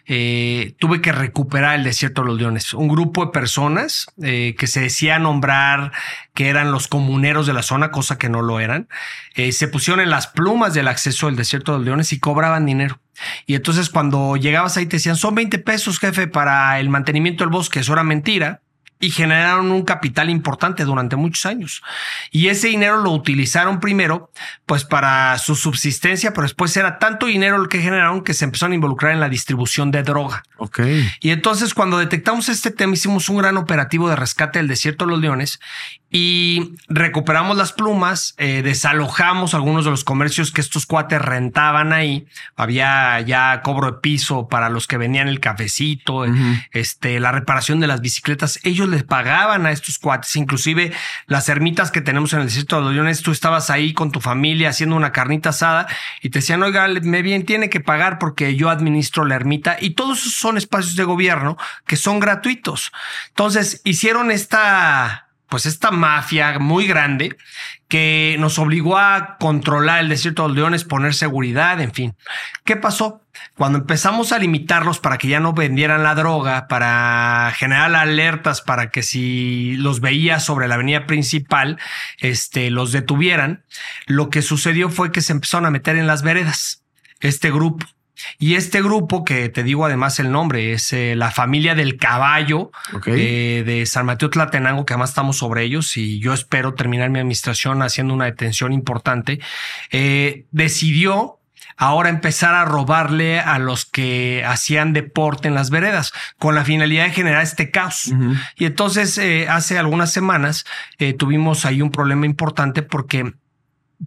eh, tuve que recuperar el desierto de los leones. Un grupo de personas eh, que se decía nombrar que eran los comuneros de la zona, cosa que no lo eran, eh, se pusieron en las plumas del acceso al desierto de los leones y cobraban dinero. Y entonces cuando llegabas ahí te decían, son 20 pesos, jefe, para el mantenimiento del bosque. Eso era mentira y generaron un capital importante durante muchos años. Y ese dinero lo utilizaron primero, pues para su subsistencia, pero después era tanto dinero el que generaron que se empezaron a involucrar en la distribución de droga. Ok. Y entonces cuando detectamos este tema hicimos un gran operativo de rescate del desierto de los leones y recuperamos las plumas, eh, desalojamos algunos de los comercios que estos cuates rentaban ahí. Había ya cobro de piso para los que venían el cafecito, este, la reparación de las bicicletas. Ellos les pagaban a estos cuates, inclusive las ermitas que tenemos en el desierto de los leones. Tú estabas ahí con tu familia haciendo una carnita asada y te decían, oiga, me bien, tiene que pagar porque yo administro la ermita y todos esos son espacios de gobierno que son gratuitos. Entonces hicieron esta pues esta mafia muy grande que nos obligó a controlar el desierto de los leones, poner seguridad, en fin. ¿Qué pasó? Cuando empezamos a limitarlos para que ya no vendieran la droga, para generar alertas para que si los veía sobre la avenida principal, este, los detuvieran, lo que sucedió fue que se empezaron a meter en las veredas este grupo. Y este grupo, que te digo además el nombre, es eh, la familia del caballo eh, de San Mateo Tlatenango, que además estamos sobre ellos y yo espero terminar mi administración haciendo una detención importante, eh, decidió ahora empezar a robarle a los que hacían deporte en las veredas con la finalidad de generar este caos. Y entonces hace algunas semanas tuvimos ahí un problema importante porque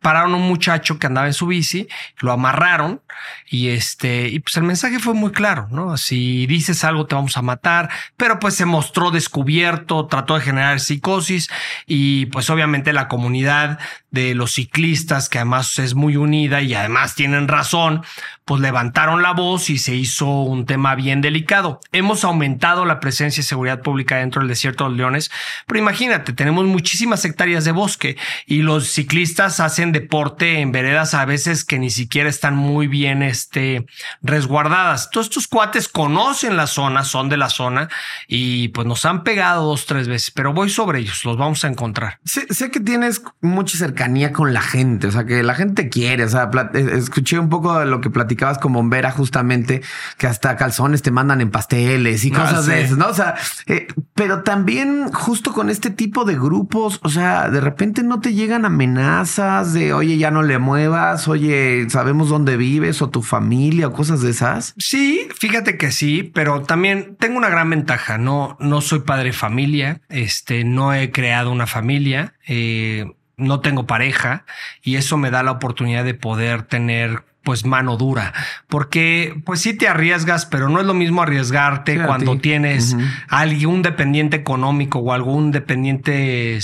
pararon un muchacho que andaba en su bici, lo amarraron y este, y pues el mensaje fue muy claro, ¿no? Si dices algo te vamos a matar, pero pues se mostró descubierto, trató de generar psicosis y pues obviamente la comunidad de los ciclistas, que además es muy unida y además tienen razón, pues levantaron la voz y se hizo un tema bien delicado. Hemos aumentado la presencia y seguridad pública dentro del desierto de los leones, pero imagínate, tenemos muchísimas hectáreas de bosque y los ciclistas hacen deporte en veredas a veces que ni siquiera están muy bien este, resguardadas. Todos estos cuates conocen la zona, son de la zona y pues nos han pegado dos, tres veces, pero voy sobre ellos, los vamos a encontrar. Sé, sé que tienes mucha cercanía con la gente, o sea, que la gente quiere, o sea, eh, escuché un poco de lo que platicabas con Bombera justamente, que hasta calzones te mandan en pasteles y cosas de esas, ¿no? O sea, eh, pero también justo con este tipo de grupos, o sea, de repente no te llegan amenazas de, oye, ya no le muevas, oye, sabemos dónde vives o tu familia o cosas de esas. Sí, fíjate que sí, pero también tengo una gran ventaja, no, no soy padre de familia, este, no he creado una familia, eh, no tengo pareja y eso me da la oportunidad de poder tener pues mano dura, porque pues sí te arriesgas, pero no es lo mismo arriesgarte cuando tienes algún dependiente económico o algún dependiente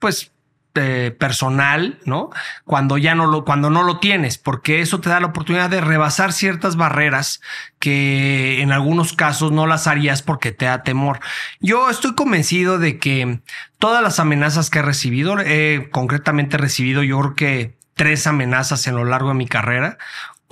pues eh, personal, ¿no? Cuando ya no lo, cuando no lo tienes, porque eso te da la oportunidad de rebasar ciertas barreras que en algunos casos no las harías porque te da temor. Yo estoy convencido de que todas las amenazas que he recibido, he concretamente recibido yo creo que tres amenazas en lo largo de mi carrera.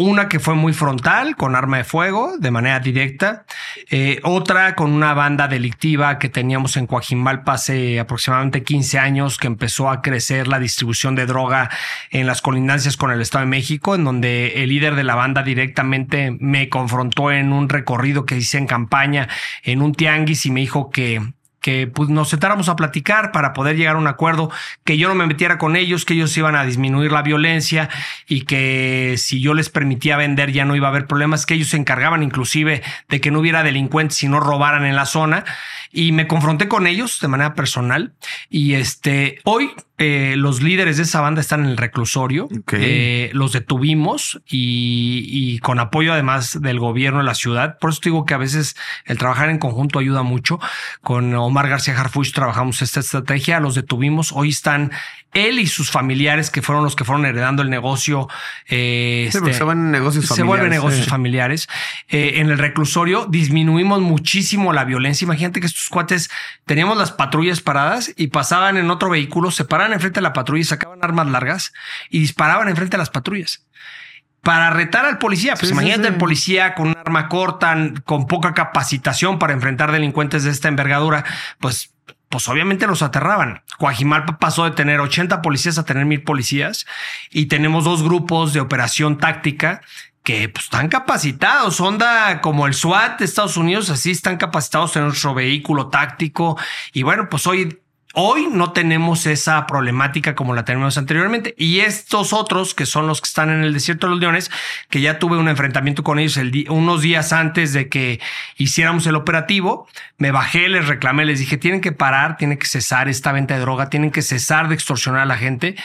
Una que fue muy frontal, con arma de fuego, de manera directa. Eh, otra con una banda delictiva que teníamos en Coajimalpa hace aproximadamente 15 años, que empezó a crecer la distribución de droga en las colindancias con el Estado de México, en donde el líder de la banda directamente me confrontó en un recorrido que hice en campaña en un tianguis y me dijo que que pues, nos sentáramos a platicar para poder llegar a un acuerdo, que yo no me metiera con ellos, que ellos iban a disminuir la violencia y que si yo les permitía vender ya no iba a haber problemas, que ellos se encargaban inclusive de que no hubiera delincuentes y no robaran en la zona. Y me confronté con ellos de manera personal. Y este, hoy eh, los líderes de esa banda están en el reclusorio. Eh, los detuvimos y, con apoyo además del gobierno de la ciudad. Por eso digo que a veces el trabajar en conjunto ayuda mucho. Con Omar García Harfuch trabajamos esta estrategia. Los detuvimos. Hoy están él y sus familiares, que fueron los que fueron heredando el negocio. Eh, se este, vuelven negocios familiares. Se vuelven negocios familiares. En el reclusorio disminuimos muchísimo la violencia. Imagínate que estos cuates teníamos las patrullas paradas y pasaban en otro vehículo, se paraban enfrente de la patrulla y sacaban armas largas y disparaban enfrente de las patrullas para retar al policía. Pues imagínate el policía con un arma corta, con poca capacitación para enfrentar delincuentes de esta envergadura, pues pues obviamente los aterraban. Coajimalpa pasó de tener 80 policías a tener mil policías y tenemos dos grupos de operación táctica que pues, están capacitados. Onda como el SWAT de Estados Unidos, así están capacitados en nuestro vehículo táctico. Y bueno, pues hoy Hoy no tenemos esa problemática como la tenemos anteriormente. Y estos otros, que son los que están en el desierto de los leones, que ya tuve un enfrentamiento con ellos unos días antes de que hiciéramos el operativo, me bajé, les reclamé, les dije, tienen que parar, tienen que cesar esta venta de droga, tienen que cesar de extorsionar a la gente.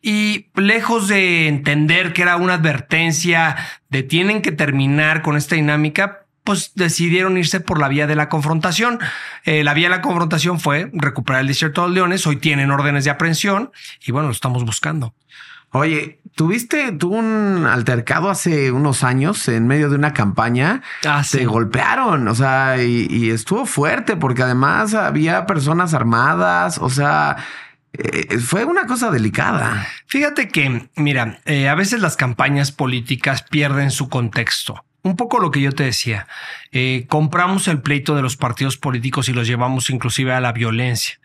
Y lejos de entender que era una advertencia de tienen que terminar con esta dinámica, pues decidieron irse por la vía de la confrontación. Eh, la vía de la confrontación fue recuperar el desierto de los leones. Hoy tienen órdenes de aprehensión y bueno, lo estamos buscando. Oye, tuviste tú un altercado hace unos años en medio de una campaña. Ah, Se golpearon, o sea, y, estuvo fuerte porque además había personas armadas, o sea, eh, fue una cosa delicada. Fíjate que, mira, eh, a veces las campañas políticas pierden su contexto un poco lo que yo te decía, eh, compramos el pleito de los partidos políticos y los llevamos inclusive a la violencia.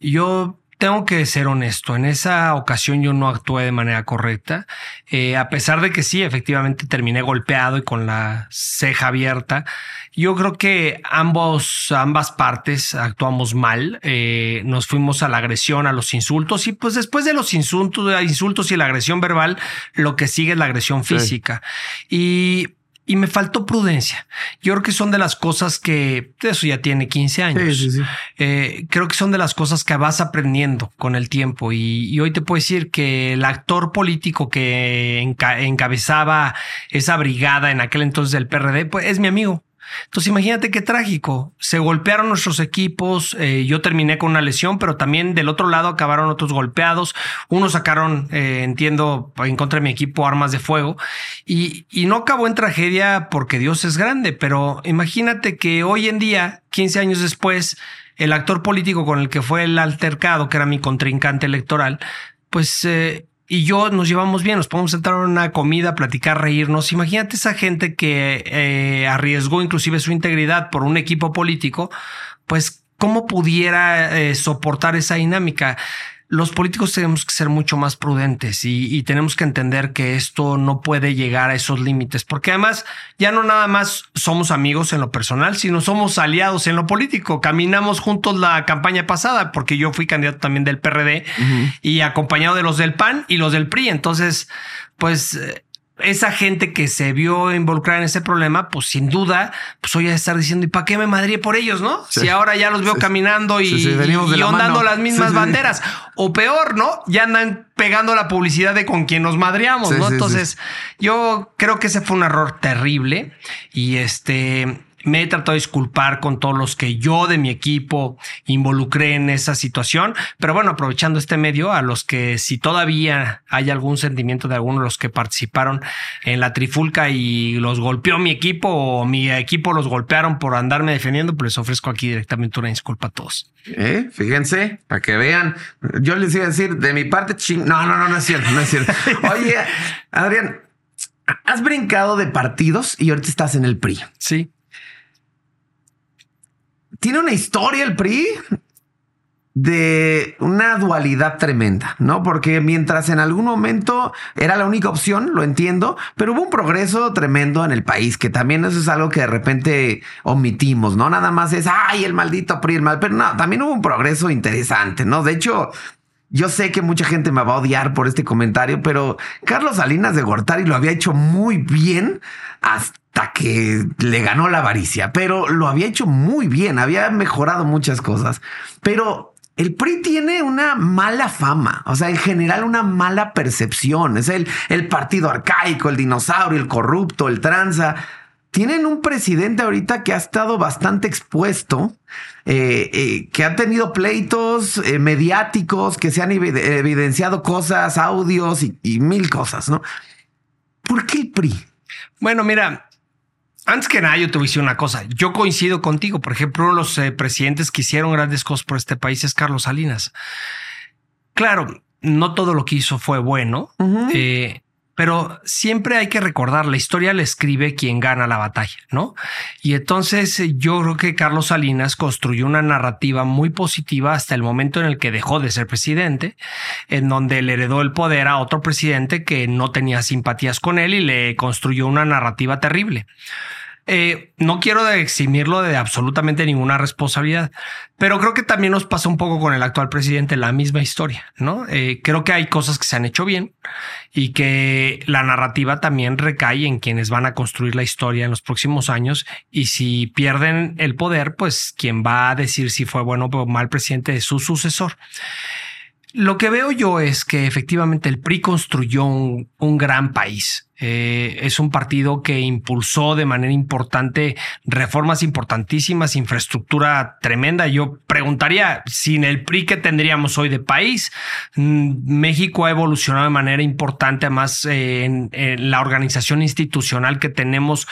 Yo tengo que ser honesto, en esa ocasión yo no actué de manera correcta, eh, a pesar de que sí, efectivamente terminé golpeado y con la ceja abierta. Yo creo que ambos, ambas partes actuamos mal, eh, nos fuimos a la agresión, a los insultos y pues después de los insultos, insultos y la agresión verbal, lo que sigue es la agresión física. Y y me faltó prudencia. Yo creo que son de las cosas que eso ya tiene 15 años. Eh, creo que son de las cosas que vas aprendiendo con el tiempo. Y, hoy te puedo decir que el actor político que encabezaba esa brigada en aquel entonces del PRD, pues es mi amigo. Entonces imagínate qué trágico. Se golpearon nuestros equipos, eh, yo terminé con una lesión, pero también del otro lado acabaron otros golpeados. Unos sacaron, eh, entiendo, en contra de mi equipo armas de fuego y, no acabó en tragedia porque Dios es grande, pero imagínate que hoy en día, 15 años después, el actor político con el que fue el altercado, que era mi contrincante electoral, pues eh, y yo nos llevamos bien, nos podemos sentar a una comida, platicar, reírnos. Imagínate esa gente que eh, arriesgó inclusive su integridad por un equipo político, pues cómo pudiera eh, soportar esa dinámica los políticos tenemos que ser mucho más prudentes y, tenemos que entender que esto no puede llegar a esos límites, porque además ya no nada más somos amigos en lo personal, sino somos aliados en lo político. Caminamos juntos la campaña pasada, porque yo fui candidato también del PRD y acompañado de los del PAN y los del PRI. Entonces, pues eh, esa gente que se vio involucrada en ese problema, pues sin duda, pues hoy a estar diciendo, ¿y para qué me madría por ellos, no? Si ahora ya los veo caminando y, y, ondando las mismas banderas. O peor, ¿no? Ya andan pegando la publicidad de con quien nos madriamos, ¿no? Entonces, yo creo que ese fue un error terrible y este me he tratado de disculpar con todos los que yo de mi equipo involucré en esa situación, pero bueno, aprovechando este medio, a los que si todavía hay algún sentimiento de alguno de los que participaron en la trifulca y los golpeó mi equipo o mi equipo los golpearon por andarme defendiendo, pues les ofrezco aquí directamente una disculpa a todos. ¿Eh? Fíjense, para que vean, yo les iba a decir de mi parte, ching... no, no, no, no es cierto, no es cierto. Oye, Adrián, has brincado de partidos y ahorita estás en el PRI. Sí. Tiene una historia el PRI de una dualidad tremenda, ¿no? Porque mientras en algún momento era la única opción, lo entiendo, pero hubo un progreso tremendo en el país, que también eso es algo que de repente omitimos, ¿no? Nada más es, ay, el maldito PRI, el mal, pero no, también hubo un progreso interesante, ¿no? De hecho, yo sé que mucha gente me va a odiar por este comentario, pero Carlos Salinas de Gortari lo había hecho muy bien hasta que le ganó la avaricia, pero lo había hecho muy bien, había mejorado muchas cosas, pero el PRI tiene una mala fama, o sea, en general una mala percepción. Es el, el partido arcaico, el dinosaurio, el corrupto, el tranza. Tienen un presidente ahorita que ha estado bastante expuesto, eh, eh, que ha tenido pleitos eh, mediáticos, que se han evidenciado cosas, audios y, y mil cosas, ¿no? ¿Por qué el PRI? Bueno, mira, antes que nada, yo te voy a decir una cosa. Yo coincido contigo. Por ejemplo, uno de los eh, presidentes que hicieron grandes cosas por este país es Carlos Salinas. Claro, no todo lo que hizo fue bueno, eh, pero siempre hay que recordar, la historia la escribe quien gana la batalla, ¿no? Y entonces yo creo que Carlos Salinas construyó una narrativa muy positiva hasta el momento en el que dejó de ser presidente, en donde le heredó el poder a otro presidente que no tenía simpatías con él y le construyó una narrativa terrible. Eh, no quiero eximirlo de absolutamente ninguna responsabilidad, pero creo que también nos pasa un poco con el actual presidente la misma historia, ¿no? Eh, creo que hay cosas que se han hecho bien y que la narrativa también recae en quienes van a construir la historia en los próximos años y si pierden el poder, pues quien va a decir si fue bueno o mal presidente es su sucesor. Lo que veo yo es que efectivamente el PRI construyó un, un gran país. Eh, es un partido que impulsó de manera importante reformas importantísimas, infraestructura tremenda. Yo preguntaría, sin el PRI, ¿qué tendríamos hoy de país? Mm, México ha evolucionado de manera importante, además eh, en, en, la organización institucional que tenemos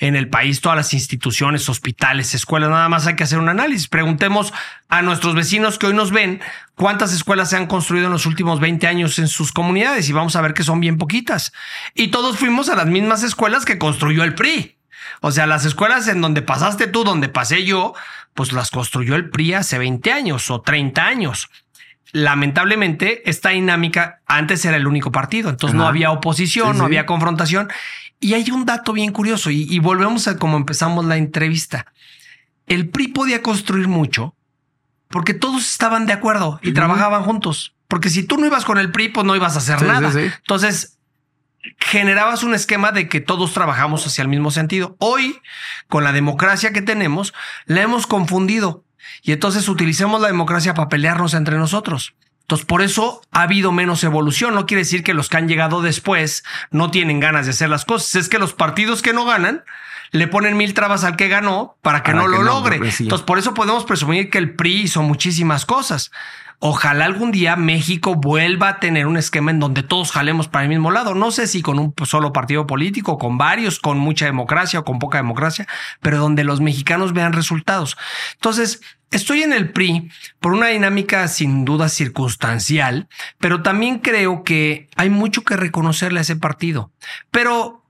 en el país, todas las instituciones, hospitales, escuelas, nada más hay que hacer un análisis. Preguntemos a nuestros vecinos que hoy nos ven cuántas escuelas se han construido en los últimos 20 años en sus comunidades y vamos a ver que son bien poquitas. Y todos fuimos a las mismas escuelas que construyó el PRI. O sea, las escuelas en donde pasaste tú, donde pasé yo, pues las construyó el PRI hace 20 años o 30 años. Lamentablemente, esta dinámica antes era el único partido, entonces Ajá. no había oposición, sí, no había confrontación. Y hay un dato bien curioso y, y volvemos a como empezamos la entrevista. El PRI podía construir mucho porque todos estaban de acuerdo y uh -huh. trabajaban juntos. Porque si tú no ibas con el PRI, pues no ibas a hacer sí, nada. Entonces, generabas un esquema de que todos trabajamos hacia el mismo sentido. Hoy, con la democracia que tenemos, la hemos confundido y entonces utilicemos la democracia para pelearnos entre nosotros. Entonces, por eso ha habido menos evolución. No quiere decir que los que han llegado después no tienen ganas de hacer las cosas. Es que los partidos que no ganan le ponen mil trabas al que ganó para que para no que lo no, logre. Pues sí. Entonces, por eso podemos presumir que el PRI hizo muchísimas cosas. Ojalá algún día México vuelva a tener un esquema en donde todos jalemos para el mismo lado. No sé si con un solo partido político, con varios, con mucha democracia o con poca democracia, pero donde los mexicanos vean resultados. Entonces, estoy en el PRI por una dinámica sin duda circunstancial, pero también creo que hay mucho que reconocerle a ese partido. Pero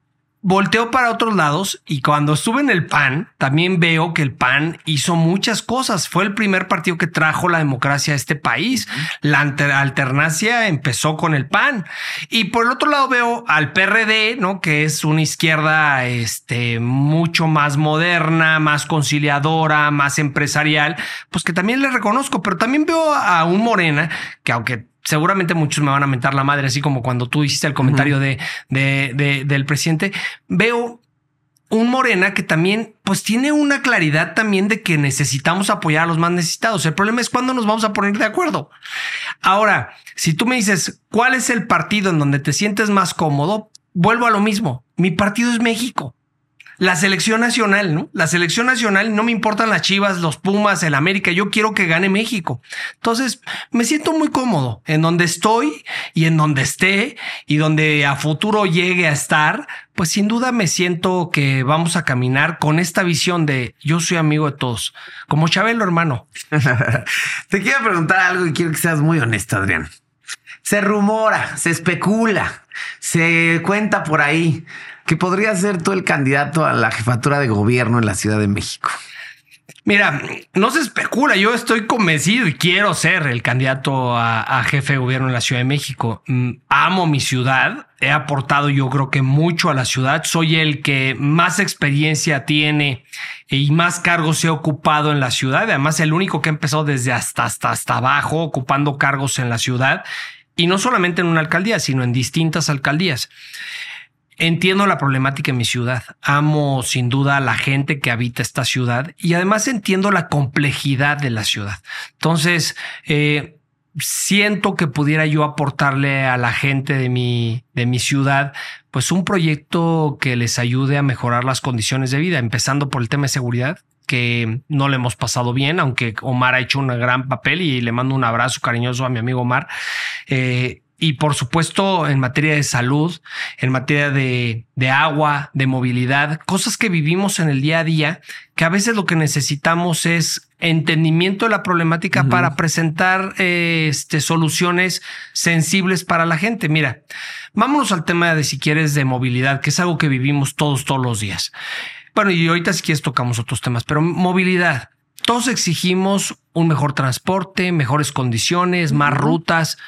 volteo para otros lados y cuando estuve en el PAN, también veo que el PAN hizo muchas cosas. Fue el primer partido que trajo la democracia a este país. La alternancia empezó con el PAN. Y por el otro lado veo al PRD, ¿no? Que es una izquierda este, mucho más moderna, más conciliadora, más empresarial, pues que también le reconozco, pero también veo a un Morena que aunque seguramente muchos me van a mentar la madre, así como cuando tú hiciste el comentario uh -huh. de, de, de, del presidente. Veo un Morena que también pues tiene una claridad también de que necesitamos apoyar a los más necesitados. El problema es cuándo nos vamos a poner de acuerdo. Ahora, si tú me dices cuál es el partido en donde te sientes más cómodo, vuelvo a lo mismo. Mi partido es México la selección nacional, ¿no? La selección nacional, no me importan las Chivas, los Pumas, el América, yo quiero que gane México. Entonces, me siento muy cómodo en donde estoy y en donde esté y donde a futuro llegue a estar, pues sin duda me siento que vamos a caminar con esta visión de yo soy amigo de todos, como Chabelo, hermano. Te quiero preguntar algo y quiero que seas muy honesto, Adrián. Se rumora, se especula, se cuenta por ahí que podría ser tú el candidato a la jefatura de gobierno en la Ciudad de México. Mira, no se especula, yo estoy convencido y quiero ser el candidato a, jefe de gobierno en la Ciudad de México. Mm, amo mi ciudad, he aportado yo creo que mucho a la ciudad, soy el que más experiencia tiene y más cargos he ocupado en la ciudad, además el único que ha empezado desde hasta, hasta, hasta abajo ocupando cargos en la ciudad y no solamente en una alcaldía, sino en distintas alcaldías. Entiendo la problemática en mi ciudad, amo sin duda a la gente que habita esta ciudad y además entiendo la complejidad de la ciudad. Entonces, eh, siento que pudiera yo aportarle a la gente de mi, de mi ciudad, pues un proyecto que les ayude a mejorar las condiciones de vida, empezando por el tema de seguridad, que no le hemos pasado bien, aunque Omar ha hecho un gran papel y le mando un abrazo cariñoso a mi amigo Omar. Eh, y por supuesto en materia de salud, en materia de, agua, de movilidad, cosas que vivimos en el día a día, que a veces lo que necesitamos es entendimiento de la problemática para presentar este, soluciones sensibles para la gente. Mira, vámonos al tema de si quieres de movilidad, que es algo que vivimos todos, todos los días. Bueno, y ahorita si quieres tocamos otros temas, pero movilidad. Todos exigimos un mejor transporte, mejores condiciones, más rutas.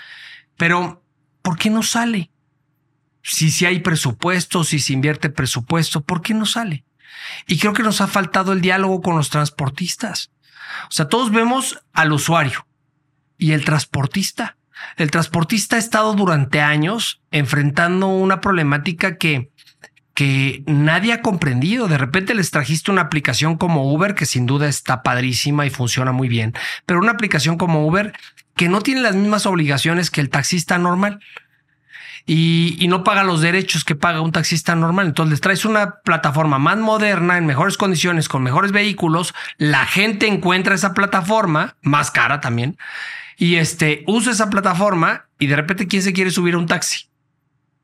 Pero, ¿por qué no sale? Si, si hay presupuesto, si se invierte presupuesto, ¿por qué no sale? Y creo que nos ha faltado el diálogo con los transportistas. O sea, todos vemos al usuario y el transportista. El transportista ha estado durante años enfrentando una problemática que, que nadie ha comprendido. De repente les trajiste una aplicación como Uber, que sin duda está padrísima y funciona muy bien, pero una aplicación como Uber que no tiene las mismas obligaciones que el taxista normal. Y, no paga los derechos que paga un taxista normal. Entonces les traes una plataforma más moderna, en mejores condiciones, con mejores vehículos. La gente encuentra esa plataforma, más cara también, y este usa esa plataforma y de repente, ¿quién se quiere subir a un taxi?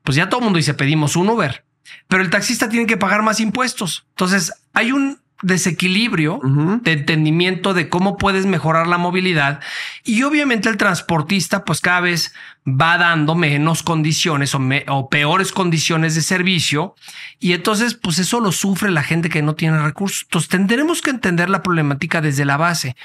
Pues ya todo el mundo dice, pedimos un Uber, pero el taxista tiene que pagar más impuestos. Entonces hay un desequilibrio de entendimiento de cómo puedes mejorar la movilidad y obviamente el transportista pues cada vez va dando menos condiciones o, peores condiciones de servicio y entonces pues eso lo sufre la gente que no tiene recursos. Entonces tendremos que entender la problemática desde la base.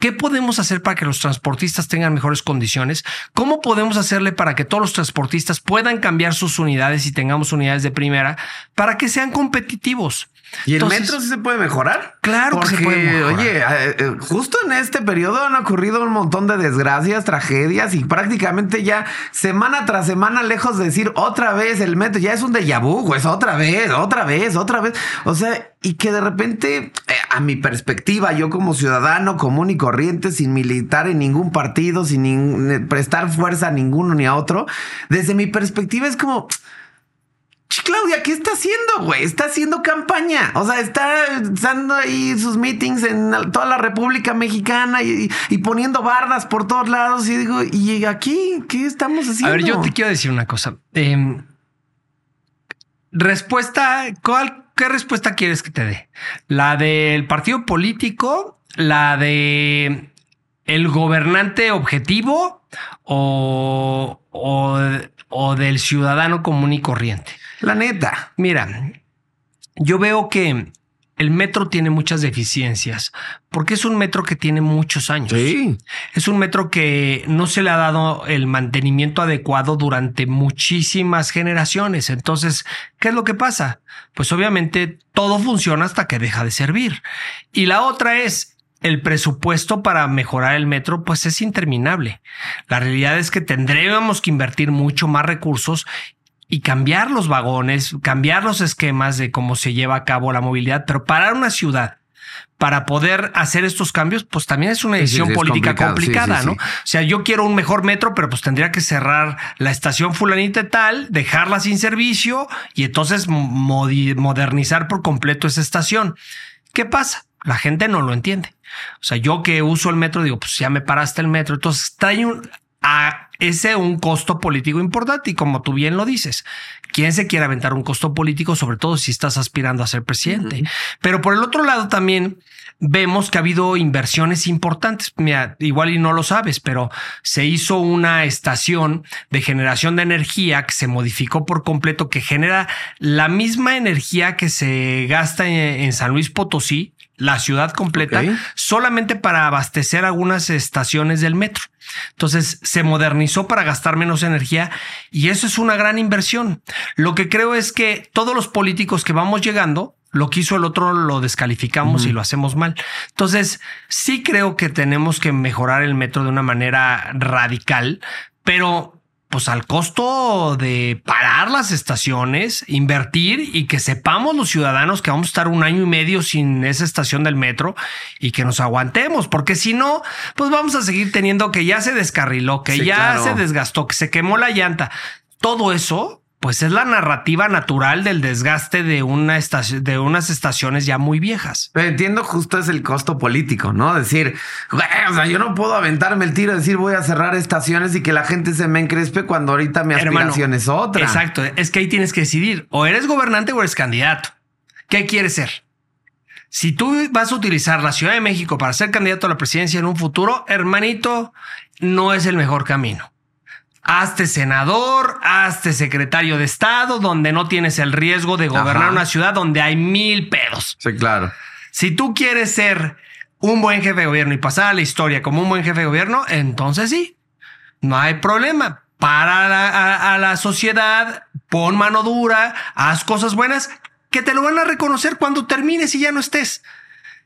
¿Qué podemos hacer para que los transportistas tengan mejores condiciones? ¿Cómo podemos hacerle para que todos los transportistas puedan cambiar sus unidades y tengamos unidades de primera para que sean competitivos? ¿Y el metro sí se puede mejorar? Claro que se puede mejorar. Oye, eh, eh, justo en este periodo han ocurrido un montón de desgracias, tragedias y prácticamente ya semana tras semana, lejos de decir otra vez el metro, ya es un déjà vu, pues otra vez, otra vez, otra vez. O sea, y que de repente, eh, a mi perspectiva, yo como ciudadano común y corriente, sin militar en ningún partido, sin prestar fuerza a ninguno ni a otro, desde mi perspectiva es como Claudia, ¿qué está haciendo, güey? Está haciendo campaña. O sea, está dando ahí sus meetings en toda la República Mexicana y, poniendo bardas por todos lados. Y digo, ¿y aquí qué estamos haciendo? A ver, yo te quiero decir una cosa. Em, respuesta, ¿cuál, ¿qué respuesta quieres que te dé? ¿La del partido político? ¿La de el gobernante objetivo? ¿O, o del ciudadano común y corriente? La neta. Mira, yo veo que el metro tiene muchas deficiencias porque es un metro que tiene muchos años. Sí. Es un metro que no se le ha dado el mantenimiento adecuado durante muchísimas generaciones. Entonces, ¿qué es lo que pasa? Pues obviamente todo funciona hasta que deja de servir. Y la otra es, el presupuesto para mejorar el metro pues es interminable. La realidad es que tendríamos que invertir mucho más recursos y cambiar los vagones, cambiar los esquemas de cómo se lleva a cabo la movilidad, pero para una ciudad para poder hacer estos cambios, pues también es una decisión política complicada, ¿no? O sea, yo quiero un mejor metro, pero pues tendría que cerrar la estación fulanita tal, dejarla sin servicio y entonces modernizar por completo esa estación. ¿Qué pasa? La gente no lo entiende. O sea, yo que uso el metro, digo, pues ya me paraste el metro. Entonces trae un, a ese un costo político importante y como tú bien lo dices, ¿quién se quiere aventar un costo político, sobre todo si estás aspirando a ser presidente? Pero por el otro lado también vemos que ha habido inversiones importantes. Mira, igual y no lo sabes, pero se hizo una estación de generación de energía que se modificó por completo, que genera la misma energía que se gasta en, San Luis Potosí, la ciudad completa, solamente para abastecer algunas estaciones del metro. Entonces se modernizó para gastar menos energía y eso es una gran inversión. Lo que creo es que todos los políticos que vamos llegando lo que hizo el otro lo descalificamos y lo hacemos mal. Entonces, sí creo que tenemos que mejorar el metro de una manera radical, pero pues al costo de parar las estaciones, invertir y que sepamos los ciudadanos que vamos a estar un año y medio sin esa estación del metro y que nos aguantemos, porque si no, pues vamos a seguir teniendo que ya se descarriló, que ya se desgastó, que se quemó la llanta. Todo eso pues es la narrativa natural del desgaste de una estación, de unas estaciones ya muy viejas. Pero entiendo justo es el costo político, ¿no? Decir, o sea, yo no puedo aventarme el tiro, decir voy a cerrar estaciones y que la gente se me encrespe cuando ahorita mi aspiración es otra. Exacto, es que ahí tienes que decidir, o eres gobernante o eres candidato. ¿Qué quieres ser? Si tú vas a utilizar la Ciudad de México para ser candidato a la presidencia en un futuro, hermanito, no es el mejor camino hazte senador, hazte secretario de Estado, donde no tienes el riesgo de gobernar una ciudad donde hay mil pedos. Sí, claro. Si tú quieres ser un buen jefe de gobierno y pasar a la historia como un buen jefe de gobierno, entonces sí, no hay problema. Para a la sociedad, pon mano dura, haz cosas buenas que te lo van a reconocer cuando termines y ya no estés.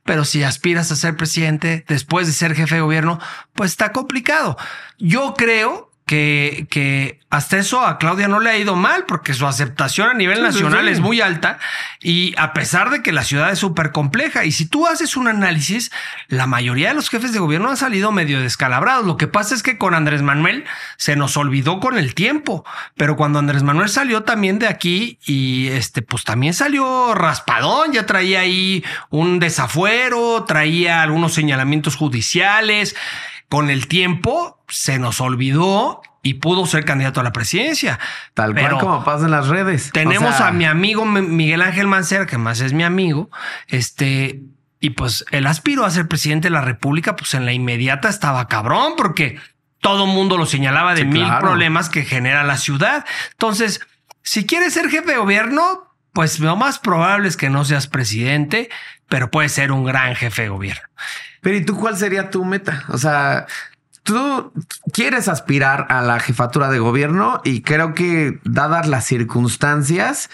Pero si aspiras a ser presidente después de ser jefe de gobierno, pues está complicado. Yo creo que, que hasta eso a Claudia no le ha ido mal porque su aceptación a nivel nacional es muy alta y a pesar de que la ciudad es súper compleja y si tú haces un análisis, la mayoría de los jefes de gobierno han salido medio descalabrados. Lo que pasa es que con Andrés Manuel se nos olvidó con el tiempo, pero cuando Andrés Manuel salió también de aquí y este, pues también salió raspadón, ya traía ahí un desafuero, traía algunos señalamientos judiciales con el tiempo se nos olvidó y pudo ser candidato a la presidencia. Tal cual como pasa en las redes. Tenemos a mi amigo Miguel Ángel Mancera, que más es mi amigo, este, y pues el aspiro a ser presidente de la República, pues en la inmediata estaba cabrón, porque todo mundo lo señalaba de mil problemas que genera la ciudad. Entonces, si quieres ser jefe de gobierno, pues lo más probable es que no seas presidente, pero puedes ser un gran jefe de gobierno. Pero ¿y tú cuál sería tu meta? O sea, tú quieres aspirar a la jefatura de gobierno y creo que dadas las circunstancias,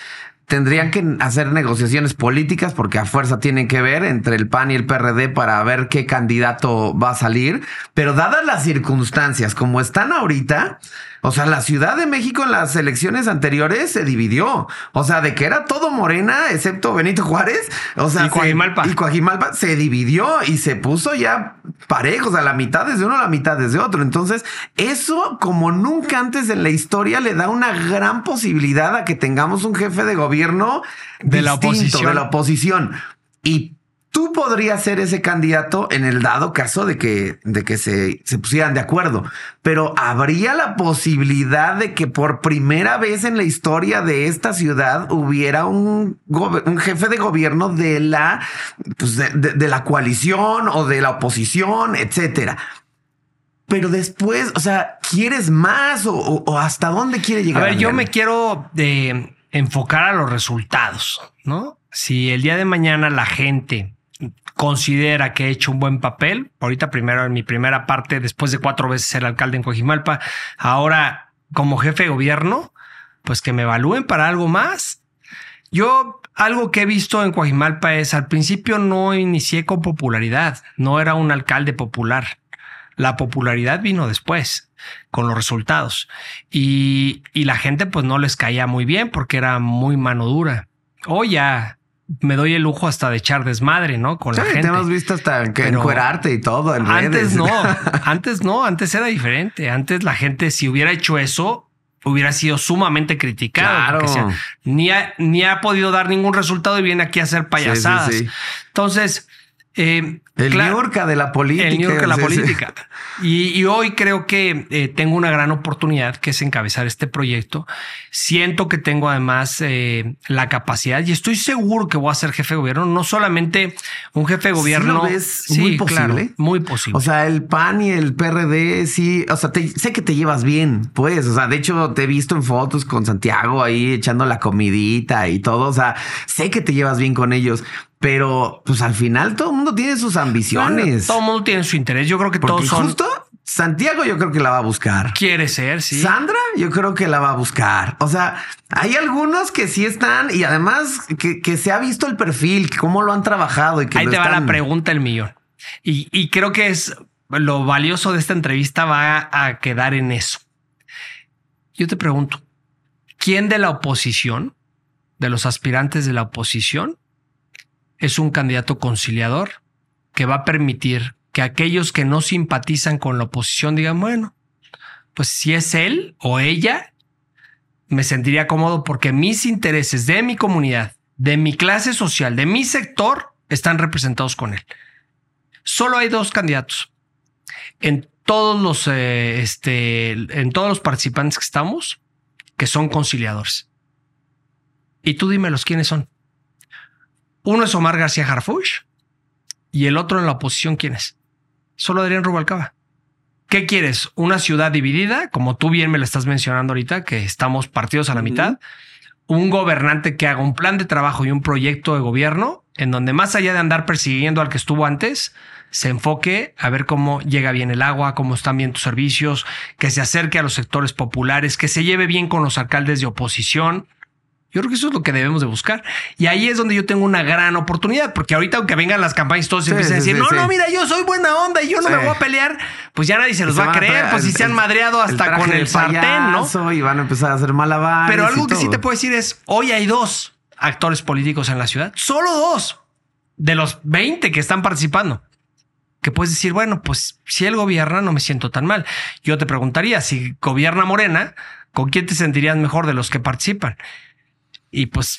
tendrían que hacer negociaciones políticas porque a fuerza tienen que ver entre el PAN y el PRD para ver qué candidato va a salir. Pero dadas las circunstancias como están ahorita, o sea, la Ciudad de México en las elecciones anteriores se dividió. O sea, de que era todo Morena, excepto Benito Juárez. O sea, y Coajimalpa. y Coajimalpa se dividió y se puso ya parejos, a la mitad desde uno, a la mitad desde otro. Entonces, eso, como nunca antes en la historia, le da una gran posibilidad a que tengamos un jefe de gobierno de la oposición. De la oposición. Y tú podrías ser ese candidato en el dado caso de que, de que se, se, pusieran de acuerdo, pero habría la posibilidad de que por primera vez en la historia de esta ciudad hubiera un, un jefe de gobierno de la, pues de, la coalición o de la oposición, etcétera. Pero después, o sea, ¿quieres más o, hasta dónde quiere llegar? A ver, yo me quiero eh, enfocar a los resultados, ¿no? Si el día de mañana la gente considera que he hecho un buen papel. Ahorita primero en mi primera parte, después de cuatro veces ser alcalde en Coajimalpa, ahora como jefe de gobierno, pues que me evalúen para algo más. Yo algo que he visto en Coajimalpa es al principio no inicié con popularidad, no era un alcalde popular. La popularidad vino después con los resultados y, y la gente pues no les caía muy bien porque era muy mano dura. Hoy ya me doy el lujo hasta de echar desmadre, ¿no? Con la gente. Te hemos visto hasta que encuerarte y todo. antes no, antes no, antes era diferente. Antes la gente, si hubiera hecho eso, hubiera sido sumamente criticado. Claro. ni, ha, ni ha podido dar ningún resultado y viene aquí a hacer payasadas. Entonces, Eh, el claro, de la política. El de la política. Y, y, hoy creo que eh, tengo una gran oportunidad que es encabezar este proyecto. Siento que tengo además eh, la capacidad y estoy seguro que voy a ser jefe de gobierno. No solamente un jefe de gobierno. es muy posible. muy posible. O sea, el PAN y el PRD, sí. O sea, sé que te llevas bien, pues. O sea, de hecho, te he visto en fotos con Santiago ahí echando la comidita y todo. O sea, sé que te llevas bien con ellos. Pero pues al final todo el mundo tiene sus ambiciones. todo el mundo tiene su interés. Yo creo que todos son. Justo Santiago, yo creo que la va a buscar. Quiere ser, sí. Sandra, yo creo que la va a buscar. O sea, hay algunos que sí están y además que, se ha visto el perfil, cómo lo han trabajado y que ahí te va la pregunta el millón. Y, y creo que es lo valioso de esta entrevista va a quedar en eso. Yo te pregunto, ¿quién de la oposición, de los aspirantes de la oposición, es un candidato conciliador que va a permitir que aquellos que no simpatizan con la oposición digan, bueno, pues si es él o ella, me sentiría cómodo porque mis intereses de mi comunidad, de mi clase social, de mi sector, están representados con él. Solo hay dos candidatos. En todos los, eh, este, en todos los participantes que estamos, que son conciliadores. Y tú dímelos quiénes son. Uno es Omar García Harfuch y el otro en la oposición, ¿quién es? Solo Adrián Rubalcaba. ¿Qué quieres? ¿Una ciudad dividida? Como tú bien me lo estás mencionando ahorita, que estamos partidos a la mitad. Un gobernante que haga un plan de trabajo y un proyecto de gobierno en donde más allá de andar persiguiendo al que estuvo antes, se enfoque a ver cómo llega bien el agua, cómo están bien tus servicios, que se acerque a los sectores populares, que se lleve bien con los alcaldes de oposición, yo creo que eso es lo que debemos de buscar. Y ahí es donde yo tengo una gran oportunidad, porque ahorita aunque vengan las campañas todos se empiezan a decir, no, no, mira, yo soy buena onda y yo no me voy a pelear, pues ya nadie se los va a creer, pues si se han madreado hasta con el sartén, ¿no? Y van a empezar a hacer malabares. Pero algo que sí te puedo decir es, hoy hay dos actores políticos en la ciudad, solo dos de los 20 que están participando. Que puedes decir, bueno, pues si él gobierna, no me siento tan mal. Yo te preguntaría, si gobierna Morena, ¿con quién te sentirías mejor de los que participan? Y pues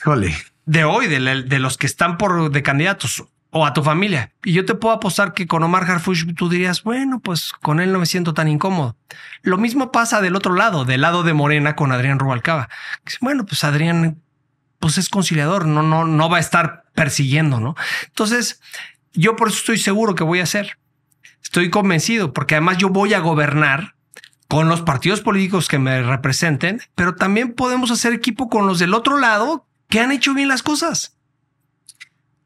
de hoy, de, los que están por de candidatos o a tu familia. Y yo te puedo apostar que con Omar Harfush tú dirías, bueno, pues con él no me siento tan incómodo. Lo mismo pasa del otro lado, del lado de Morena con Adrián Rubalcaba. Bueno, pues Adrián pues es conciliador, no, no, no va a estar persiguiendo, ¿no? Entonces, yo por eso estoy seguro que voy a hacer. Estoy convencido, porque además yo voy a gobernar con los partidos políticos que me representen, pero también podemos hacer equipo con los del otro lado que han hecho bien las cosas.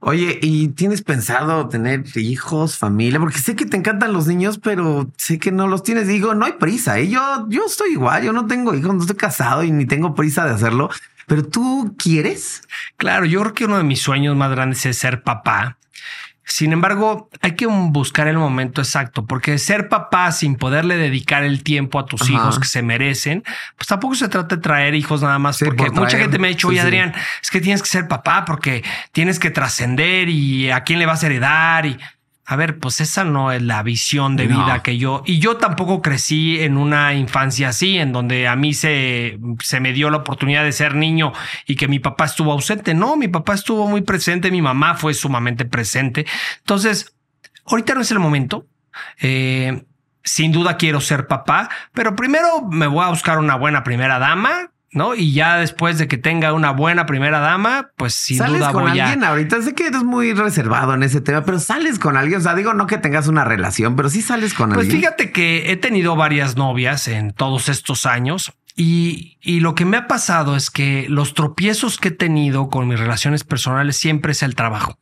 Oye, ¿y tienes pensado tener hijos, familia? Porque sé que te encantan los niños, pero sé que no los tienes. Digo, no hay prisa. ¿eh? Yo, yo estoy igual, yo no tengo hijos, no estoy casado y ni tengo prisa de hacerlo. Pero tú quieres? Claro, yo creo que uno de mis sueños más grandes es ser papá. Sin embargo, hay que buscar el momento exacto, porque ser papá sin poderle dedicar el tiempo a tus hijos que se merecen, pues tampoco se trata de traer hijos nada más, porque mucha gente me ha dicho, oye Adrián, es que tienes que ser papá porque tienes que trascender y a quién le vas a heredar y a ver, pues esa no es la visión de vida que yo, y yo tampoco crecí en una infancia así, en donde a mí se, se me dio la oportunidad de ser niño y que mi papá estuvo ausente. No, mi papá estuvo muy presente, mi mamá fue sumamente presente. Entonces, ahorita no es el momento. Eh, sin duda quiero ser papá, pero primero me voy a buscar una buena primera dama ¿no? Y ya después de que tenga una buena primera dama, pues sin ¿Sales duda con alguien ahorita? Sé que eres muy reservado en ese tema, pero sales con alguien. O sea, digo, no que tengas una relación, pero sí sales con pues alguien. Pues fíjate que he tenido varias novias en todos estos años. Y, y, lo que me ha pasado es que los tropiezos que he tenido con mis relaciones personales siempre es el trabajo,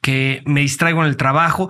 que me distraigo en el trabajo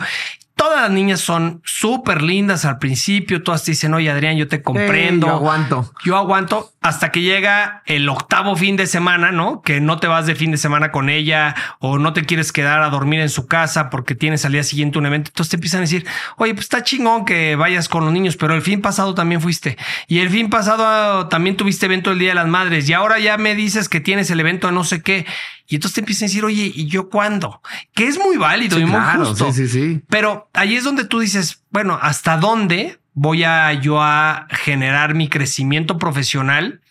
Todas las niñas son súper lindas al principio. Todas te dicen, oye, Adrián, yo te comprendo. yo aguanto. Yo aguanto hasta que llega el octavo fin de semana, ¿no? Que no te vas de fin de semana con ella o no te quieres quedar a dormir en su casa porque tienes al día siguiente un evento. Entonces te empiezan a decir, oye, pues está chingón que vayas con los niños, pero el fin pasado también fuiste. Y el fin pasado también tuviste evento el Día de las Madres. Y ahora ya me dices que tienes el evento de no sé qué. Y entonces te empiezan a decir, oye, ¿y yo cuándo? Que es muy válido y muy justo. Sí, sí, sí. Pero ahí es donde tú dices, bueno, ¿hasta dónde voy a yo a generar mi crecimiento profesional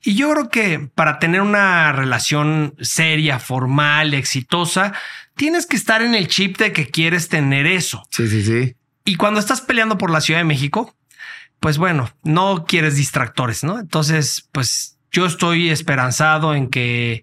Y yo creo que para tener una relación seria, formal, exitosa, tienes que estar en el chip de que quieres tener eso. Sí, sí, sí. Y cuando estás peleando por la Ciudad de México, pues bueno, no quieres distractores, ¿no? Entonces, pues yo estoy esperanzado en que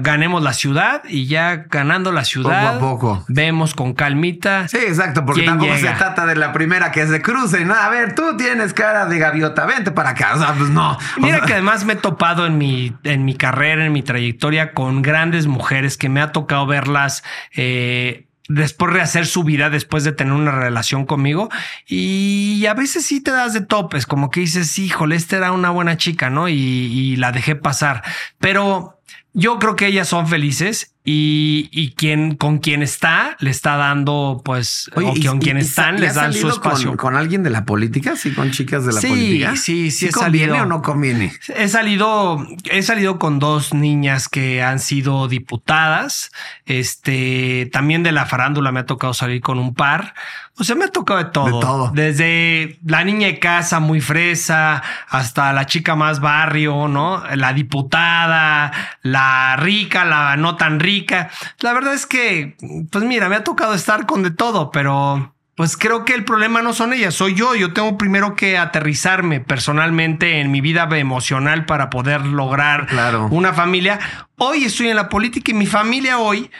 ganemos la ciudad y ya ganando la ciudad, poco a poco. vemos con calmita. Sí, exacto, porque tampoco se trata de la primera que se cruce. No, a ver, tú tienes cara de gaviota, vente para acá. O sea, pues no. Mira que además me he topado en mi, en mi carrera, en mi trayectoria con grandes mujeres que me ha tocado verlas. Eh, después rehacer su vida después de tener una relación conmigo. Y a veces sí te das de topes, como que dices, híjole, esta era una buena chica, ¿no? Y, y la dejé pasar. Pero yo creo que ellas son felices y, quien con quien está le está dando, pues, o con quien están les dan su espacio. Con, alguien de la política? Sí, con chicas de la política. Sí, sí, sí. ¿Conviene o no conviene? He salido, he salido con dos niñas que han sido diputadas. Este también de la farándula me ha tocado salir con un par. O sea, me ha tocado de todo. De todo. Desde la niña de casa muy fresa hasta la chica más barrio, ¿no? La diputada, la rica, la no tan rica la verdad es que, pues mira, me ha tocado estar con de todo, pero pues creo que el problema no son ellas, soy yo. Yo tengo primero que aterrizarme personalmente en mi vida emocional para poder lograr una familia. Hoy estoy en la política y mi familia hoy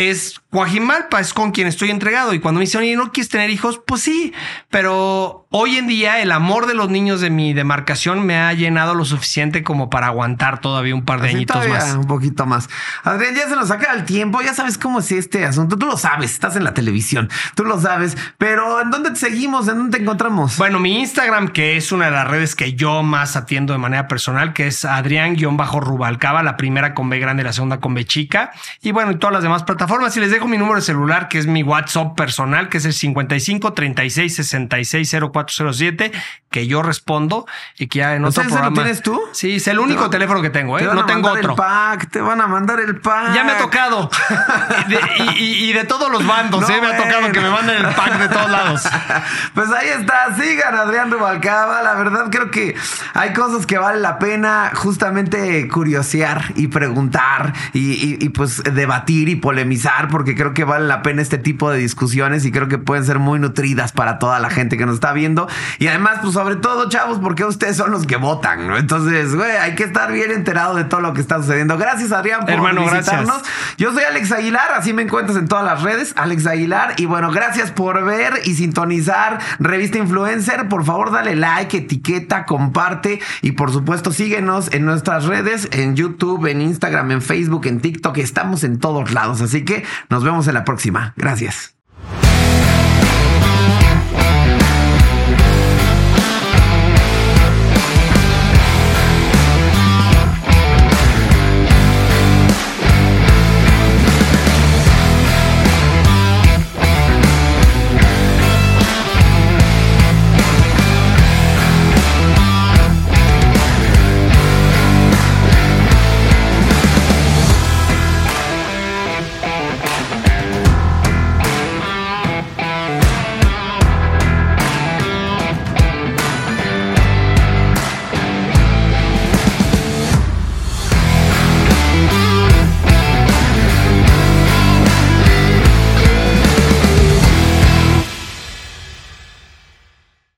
es Guajimalpa, es con quien estoy entregado. Y cuando me dicen, oye, ¿no quieres tener hijos? Pues sí, pero hoy en día el amor de los niños de mi demarcación me ha llenado lo suficiente como para aguantar todavía un par de añitos más. Un poquito más. Adrián, ya se nos saca el tiempo, ya sabes cómo es este asunto. Tú lo sabes, estás en la televisión, tú lo sabes, pero ¿en dónde te seguimos? ¿En dónde te encontramos? Bueno, mi Instagram, que es una de las redes que yo más atiendo de manera personal, que es Adrián-Rubalcaba, la primera con B grande, la segunda con B chica. Y bueno, y todas las demás plataformas. Y les dejo mi número de celular, que es mi WhatsApp personal, que es el 55 36 66 0407, que yo respondo y que ya en otro programa. ¿Lo tienes tú? Sí, es el único teléfono que tengo, ¿eh? No tengo otro. El pack, te van a mandar el pack. Ya me ha tocado. y, de, todos los bandos, ¿eh? Me ha tocado que me manden el pack de todos lados. pues ahí está, sigan Adrián Rubalcaba. La verdad, creo que hay cosas que vale la pena justamente curiosear y preguntar y, y pues debatir y polemizar, porque creo que vale la pena este tipo de discusiones y creo que pueden ser muy nutridas para toda la gente que nos está viendo. Y además, pues sobre todo, chavos, porque ustedes son los que votan, ¿no? Entonces, güey, hay que estar bien enterado de todo lo que está sucediendo. Gracias, Adrián, por Hermano, visitarnos. Yo soy Alex Aguilar, así me encuentras en todas las redes, Alex Aguilar. Y bueno, gracias por ver y sintonizar Revista Influencer. Por favor, dale like, etiqueta, comparte y por supuesto síguenos en nuestras redes, en YouTube, en Instagram, en Facebook, en TikTok. Estamos en todos lados. Así que nos vemos en la próxima. Gracias.